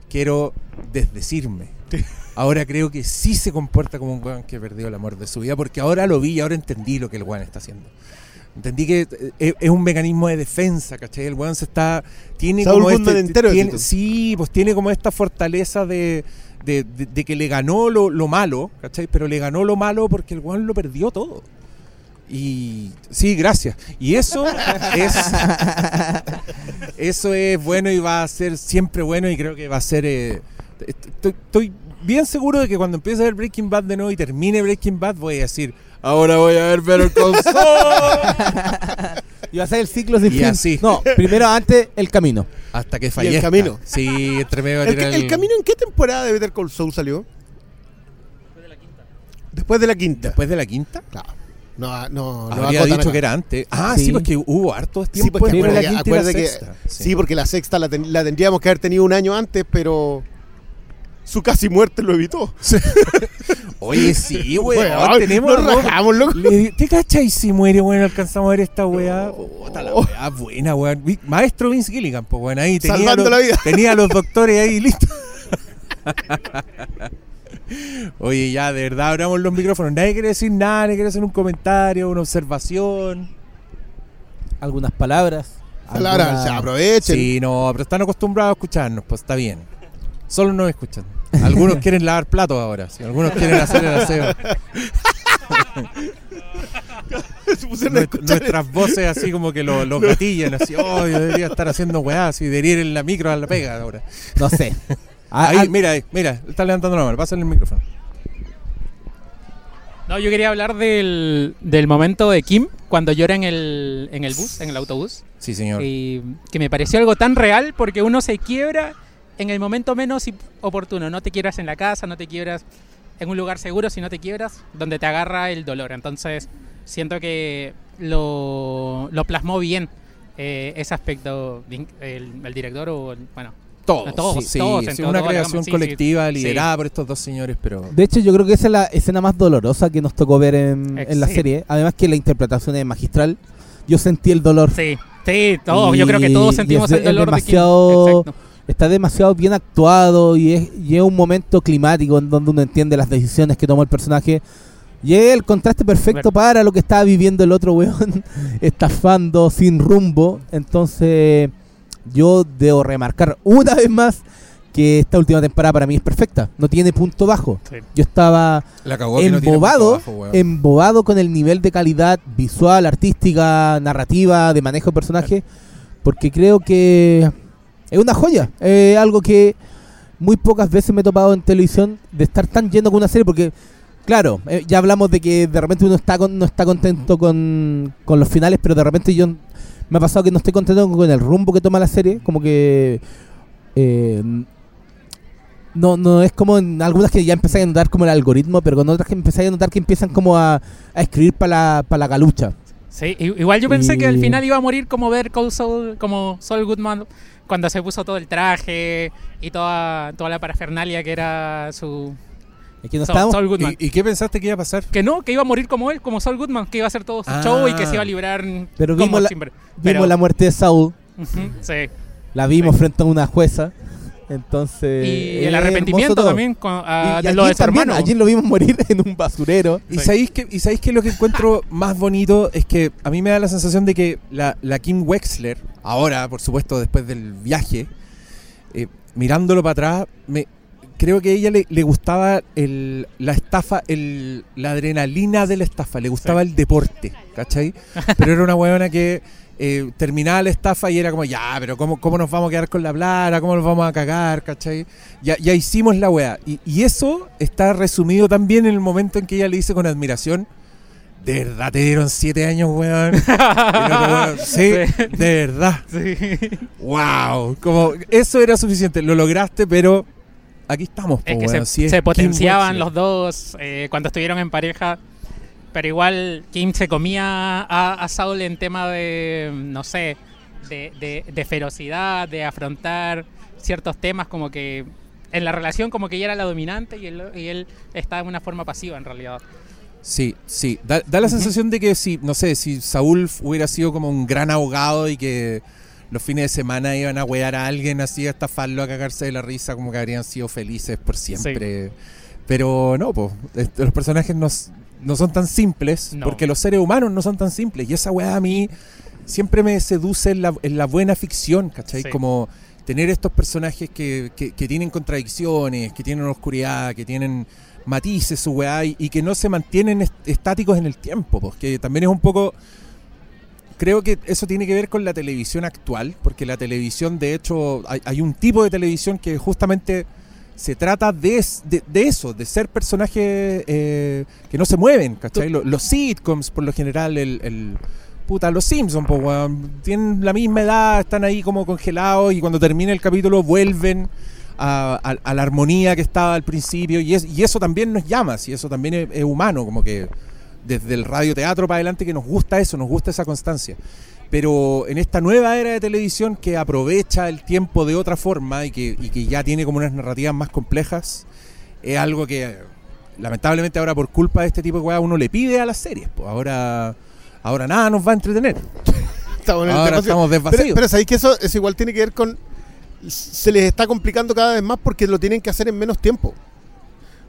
Quiero desdecirme. Ahora creo que sí se comporta como un weón que perdió el amor de su vida porque ahora lo vi y ahora entendí lo que el weón está haciendo. Entendí que eh, es, es un mecanismo de defensa, ¿cachai? El weón se está. Tiene como este- entero, tiene-. Sí, pues tiene como esta fortaleza de, de, de- de que le ganó lo, lo malo, ¿cachai? Pero le ganó lo malo porque el weón lo perdió todo. Y sí, gracias. Y eso es eso es bueno y va a ser siempre bueno y creo que va a ser eh, estoy, estoy bien seguro de que cuando empiece a ver Breaking Bad de nuevo y termine Breaking Bad voy a decir, ahora voy a ver Better Call Saul Y va a ser el ciclo sin Y fin. así. No, primero antes el camino. hasta que fallezca. camino. Sí, entre medio ¿El, el camino en qué temporada de Better Call Saul salió? Después de la quinta. después de la quinta. Claro. No, no, no Habría dicho acá. que era antes. Ah, sí, Sí. porque hubo harto Sí, tiempo porque después de acuérdate- la acuérdate que- sexta. Sí. porque la sexta la, ten- la tendríamos que haber tenido un año antes, pero su casi muerte lo evitó. Oye, sí, weón. Weón, tenemos nos rajamos, loco. Le- ¿Te cachai si muere, weón? Alcanzamos a ver esta weá. Puta la weá buena, weón. Maestro Vince Gilligan, pues, weón. Ahí tenía Salvando los, la vida. tenía a los doctores ahí listos. Oye, ya, de verdad, abramos los micrófonos. Nadie quiere decir nada, nadie quiere hacer un comentario, una observación. Algunas palabras. Palabras, alguna- ya, aprovechen. Sí, no, pero están acostumbrados a escucharnos, pues está bien. Solo nos escuchan. Algunos quieren lavar platos ahora, sí, algunos quieren hacer el aseo. Nuest- nuestras voces así como que lo- los gatillan, así, oh, yo debería estar haciendo weá, así, debería ir en la micro a la pega ahora. No sé. Ah, Ahí, ah, mira, ahí, mira, está levantando la mano, pásale el micrófono. No, yo quería hablar del, del momento de Kim cuando llora en el, en el bus, en el autobús. Sí, señor. Y que me pareció algo tan real porque uno se quiebra en el momento menos oportuno. No te quiebras en la casa, no te quiebras en un lugar seguro, sino te quiebras donde te agarra el dolor. Entonces, siento que lo, lo plasmó bien eh, ese aspecto el, el director o, el- bueno, Todos, todos, sí, todos, sí, una creación colectiva sí. liderada por estos dos señores, pero... De hecho, yo creo que esa es la escena más dolorosa que nos tocó ver en, en la serie. Además que la interpretación es magistral. Yo sentí el dolor. sí, sí, todos, yo creo que todos sentimos es el es dolor de Kim. demasiado-. Está demasiado bien actuado y es, y es un momento climático en donde uno entiende las decisiones que tomó el personaje. Y es el contraste perfecto para lo que estaba viviendo el otro weón, estafando sin rumbo. Entonces, yo debo remarcar una vez más que esta última temporada para mí es perfecta. No tiene punto bajo. Sí. Yo estaba no embobado, bajo, embobado con el nivel de calidad visual, artística, narrativa, de manejo de personaje, porque creo que es una joya. Es algo que muy pocas veces me he topado en televisión de estar tan lleno con una serie, porque, claro, eh, ya hablamos de que de repente uno está con- no está contento con, con los finales, pero de repente yo me ha pasado que no estoy contento con el rumbo que toma la serie, como que... eh, no, no es como en algunas que ya empezáis a notar como el algoritmo, pero con otras que empezáis a notar que empiezan como a, a escribir para la, para la galucha. Sí, igual yo pensé que al final iba a morir como ver Cole Saul, como Saul Goodman cuando se puso todo el traje y toda, toda la parafernalia que era su Es que no Saul, Goodman. ¿Y, y qué pensaste que iba a pasar? Que no, que iba a morir como él, como Saul Goodman, que iba a hacer todo su Ah. show y que se iba a librar Pero como vimos la-. Vimos Pero- la muerte de Saul, sí. la vimos Sí. frente a una jueza. Entonces. Y el arrepentimiento todo. también con, ah, Y, de y lo de allí su también, hermano. allí lo vimos morir en un basurero. ¿Y sabéis que, y sabéis que lo que encuentro más bonito es que a mí me da la sensación de que la, la Kim Wexler, ahora, por supuesto, después del viaje, eh, mirándolo para atrás, me, creo que a ella le, le gustaba el, la estafa, el, la adrenalina de la estafa, le gustaba el deporte, ¿cachai? Pero era una huevona que eh, terminaba la estafa y era como, ya, pero ¿cómo, ¿cómo nos vamos a quedar con la plata? ¿Cómo nos vamos a cagar? ¿cachai? Ya, ya hicimos la weá. Y, y eso está resumido también en el momento en que ella le dice con admiración, de verdad te dieron siete años, otro weón, sí, Sí. de verdad. Sí. Wow. Como, eso era suficiente, lo lograste, pero aquí estamos. Es po, que se, es se Kim potenciaban los dos eh, cuando estuvieron en pareja. Pero igual Kim se comía a, a Saul en tema de, no sé, de, de- de ferocidad, de afrontar ciertos temas como que en la relación como que ella era la dominante y él, y él estaba en una forma pasiva en realidad. Sí, sí. Da, da la sensación de que si, no sé, si Saúl hubiera sido como un gran abogado y que los fines de semana iban a wear a alguien así, a estafarlo, a cagarse de la risa, como que habrían sido felices por siempre. Pero no, pues, los personajes no, no son tan simples, No. porque los seres humanos no son tan simples. Y esa weá a mí siempre me seduce en la, en la buena ficción, ¿cachai? Sí. Como tener estos personajes que, que- que tienen contradicciones, que tienen oscuridad, que tienen matices, su weá, y, y que no se mantienen est- estáticos en el tiempo, porque también es un poco... Creo que eso tiene que ver con la televisión actual, porque la televisión, de hecho, hay, hay un tipo de televisión que justamente se trata de, es- de, de eso, de ser personajes eh, que no se mueven, ¿cachai? Lo- Los, sitcoms, por lo general, el... el- puta, los Simpsons, pues, weón, tienen la misma edad, están ahí como congelados y cuando termina el capítulo vuelven a, a- a la armonía que estaba al principio y, es- y eso también nos llama, y eso también es, es humano, como que desde el radioteatro para adelante que nos gusta eso, nos gusta esa constancia. Pero en esta nueva era de televisión que aprovecha el tiempo de otra forma y que, y que ya tiene como unas narrativas más complejas, es algo que lamentablemente ahora por culpa de este tipo de cosas uno le pide a las series. Pues ahora, ahora nada nos va a entretener. Estamos en el Ahora estamos Pero, desvacíos. pero sabéis que eso, eso igual tiene que ver con. Se les está complicando cada vez más porque lo tienen que hacer en menos tiempo.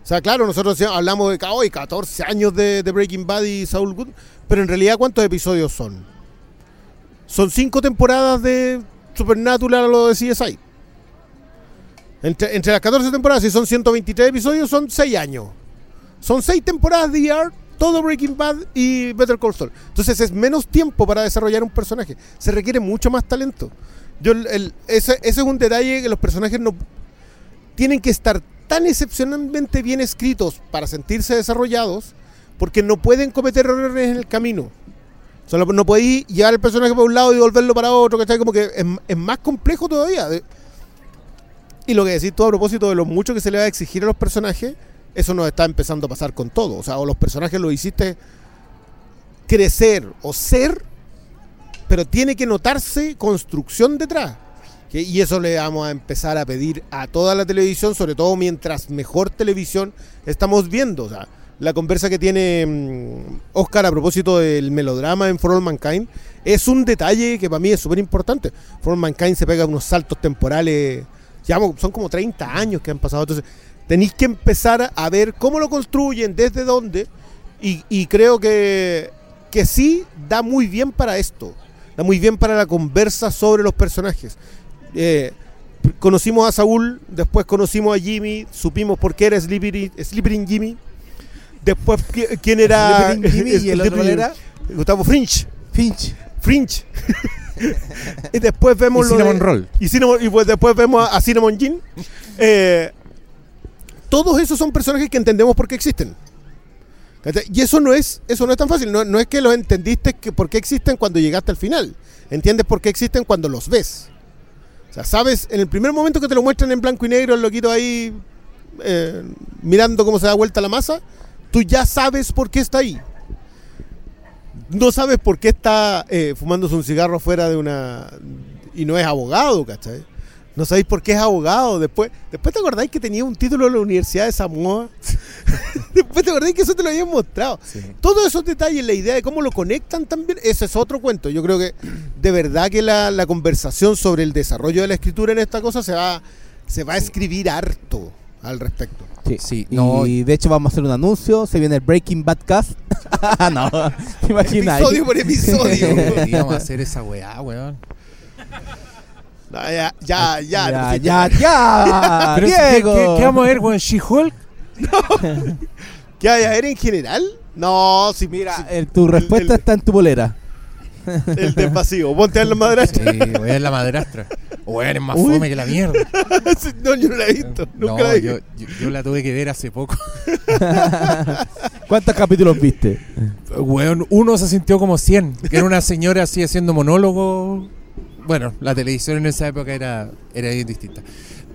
O sea, claro, nosotros hablamos de hoy 14 años de, Breaking Bad y Saul Good, pero en realidad, ¿cuántos episodios son? Son cinco temporadas de Supernatural o de CSI. Entre, las 14 temporadas, si son 123 episodios, son 6 años. Son 6 temporadas de ER, todo Breaking Bad y Better Call Saul. Entonces es menos tiempo para desarrollar un personaje. Se requiere mucho más talento. Yo, el- ese, ese es un detalle que los personajes no tienen que estar tan excepcionalmente bien escritos para sentirse desarrollados porque no pueden cometer errores en el camino. Solo no podéis llevar el personaje para un lado y volverlo para otro, ¿cachai? Como que es, más complejo todavía. Y lo que decís tú a propósito de lo mucho que se le va a exigir a los personajes, eso nos está empezando a pasar con todo. O sea, o los personajes lo hiciste crecer o ser, pero tiene que notarse construcción detrás. Y eso le vamos a empezar a pedir a toda la televisión, sobre todo mientras mejor televisión estamos viendo. O sea, la conversa que tiene mm, Oscar a propósito del melodrama en For All Mankind es un detalle que para mí es súper importante. For All Mankind se pega unos saltos temporales, mo- son como 30 años que han pasado. Entonces, tenéis que empezar a ver cómo lo construyen, desde dónde, y, y creo que, que sí da muy bien para esto. Da muy bien para la conversa sobre los personajes. Eh, conocimos a Saúl, después conocimos a Jimmy, supimos por qué era Slippery, Slippery Jimmy. Después, qui- ¿quién era? Jimmy y el otro era? Gustavo Fringe. Finch. Fringe. y después vemos Y lo Cinnamon de- Roll. Y, Cinnamon- y pues después vemos a, a Cinnamon Jean. Eh, todos esos son personajes que entendemos por qué existen. Y eso no es, eso no es tan fácil. No, no es que los entendiste que por qué existen cuando llegaste al final. Entiendes por qué existen cuando los ves. O sea, sabes, en el primer momento que te lo muestran en blanco y negro, el loquito ahí eh, mirando cómo se da vuelta la masa, tú ya sabes por qué está ahí. No sabes por qué está eh, fumándose un cigarro fuera de una... Y no es abogado, ¿cachai? No sabéis por qué es abogado. Después, después te acordáis que tenía un título en la Universidad de Samoa. después te acordáis que eso te lo habían mostrado. Todos esos detalles, la idea de cómo lo conectan también, ese es otro cuento. Yo creo que de verdad que la, la conversación sobre el desarrollo de la escritura en esta cosa se va, se va a escribir harto al respecto. Sí. Sí, y no, de hecho vamos a hacer un anuncio. Se viene el Breaking Bad Cast. no, ¿te imaginas? Episodio por episodio. Íbamos a hacer esa weá, weón. No, ya, ya, ya. ya, no, ya, ya, ¿qué, Diego. qué- qué vamos a ver, weón? ¿She-Hulk? ¿Qué hay a ver en general? No, si Mira, si- eh, tu respuesta el- está en tu bolera. el del vacío. Ponte a la madrastra. Sí, weón, es la madrastra. Weón, es más Uy. fome que la mierda. no, yo no la he visto. Nunca No, la yo, yo, yo la tuve que ver hace poco. ¿Cuántos capítulos viste? Weón, uno se sintió como 100, que era una señora así haciendo monólogo. Bueno, la televisión en esa época era, era bien distinta.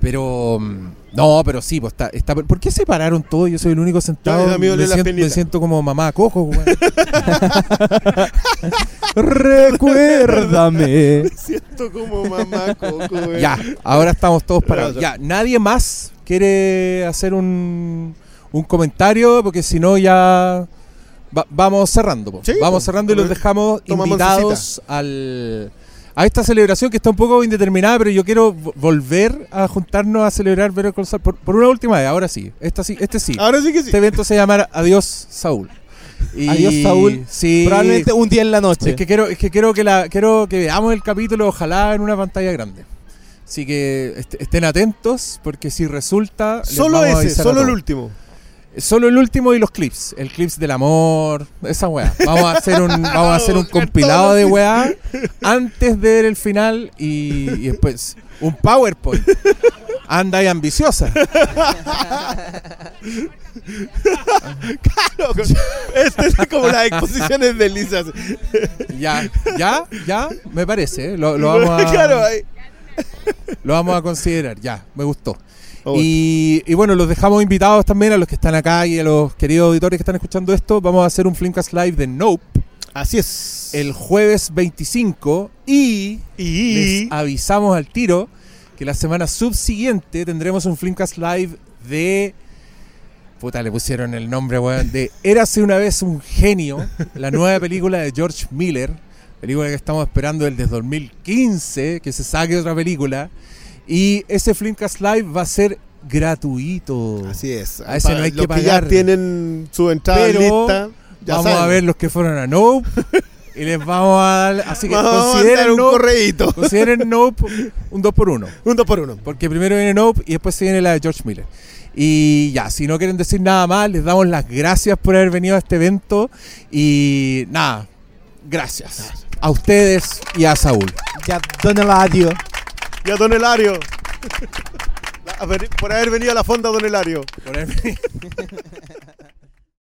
Pero, mm, no, pero sí, pues está, está. ¿Por qué separaron todo? Yo soy el único sentado. Ya me me, siento, me como mamá cojo, weón. Recuérdame. Siento como mamá coco. güey. ya, ahora estamos todos parados. Ya, nadie más quiere hacer un, un comentario, porque si no ya va- vamos cerrando. po. Sí, vamos cerrando y los dejamos invitados al, a esta celebración que está un poco indeterminada, pero yo quiero vo- volver a juntarnos a celebrar Better Call Saul por, por una última vez. Ahora sí, esta sí, este sí. Ahora sí que sí. Este evento se llamará Adiós Saúl. Y- Adiós, Saúl. Sí. Probablemente un día en la noche. Es que quiero, es que quiero que la, quiero que veamos el capítulo, ojalá en una pantalla grande. Así que est- estén atentos, porque si resulta. les Solo vamos a ese, solo el último. Solo el último y los clips. El clips del amor, esa weá. Vamos a hacer un, vamos a hacer un compilado de weá antes de ver el final y, y después un PowerPoint. Anda y ambiciosa. Este es como las exposiciones de Lisa. Ya, ya, ya, me parece. ¿eh? Lo, lo vamos a, claro, lo vamos a considerar. Ya, me gustó. Oh, Y, y bueno, los dejamos invitados también a los que están acá y a los queridos auditores que están escuchando esto. Vamos a hacer un Flimcast Live de Nope Así es. el jueves 25 y y les avisamos al tiro que la semana subsiguiente tendremos un Flimcast Live de... Puta, le pusieron el nombre, weón, de Érase una vez un genio, la nueva película de George Miller, película que estamos esperando desde 2015, que se saque otra película. Y ese Flimcast Live va a ser gratuito. Así es. A ese no hay los que que ya pagar. tienen su entrada Pero lista. Ya vamos saben. a ver los que fueron a Nope y les vamos a dar... Así que Vamos a mandar consideren un Nope, correíto. consideren Nope un 2 por 1 Un dos por uno. Porque primero viene Nope y después se viene la de George Miller. Y ya, si no quieren decir nada más, les damos las gracias por haber venido a este evento. Y nada, gracias. A ustedes y a Saúl. Ya, don Eladio. Y a Don Elario. Por haber venido a la fonda Don Elario. Por haber venido.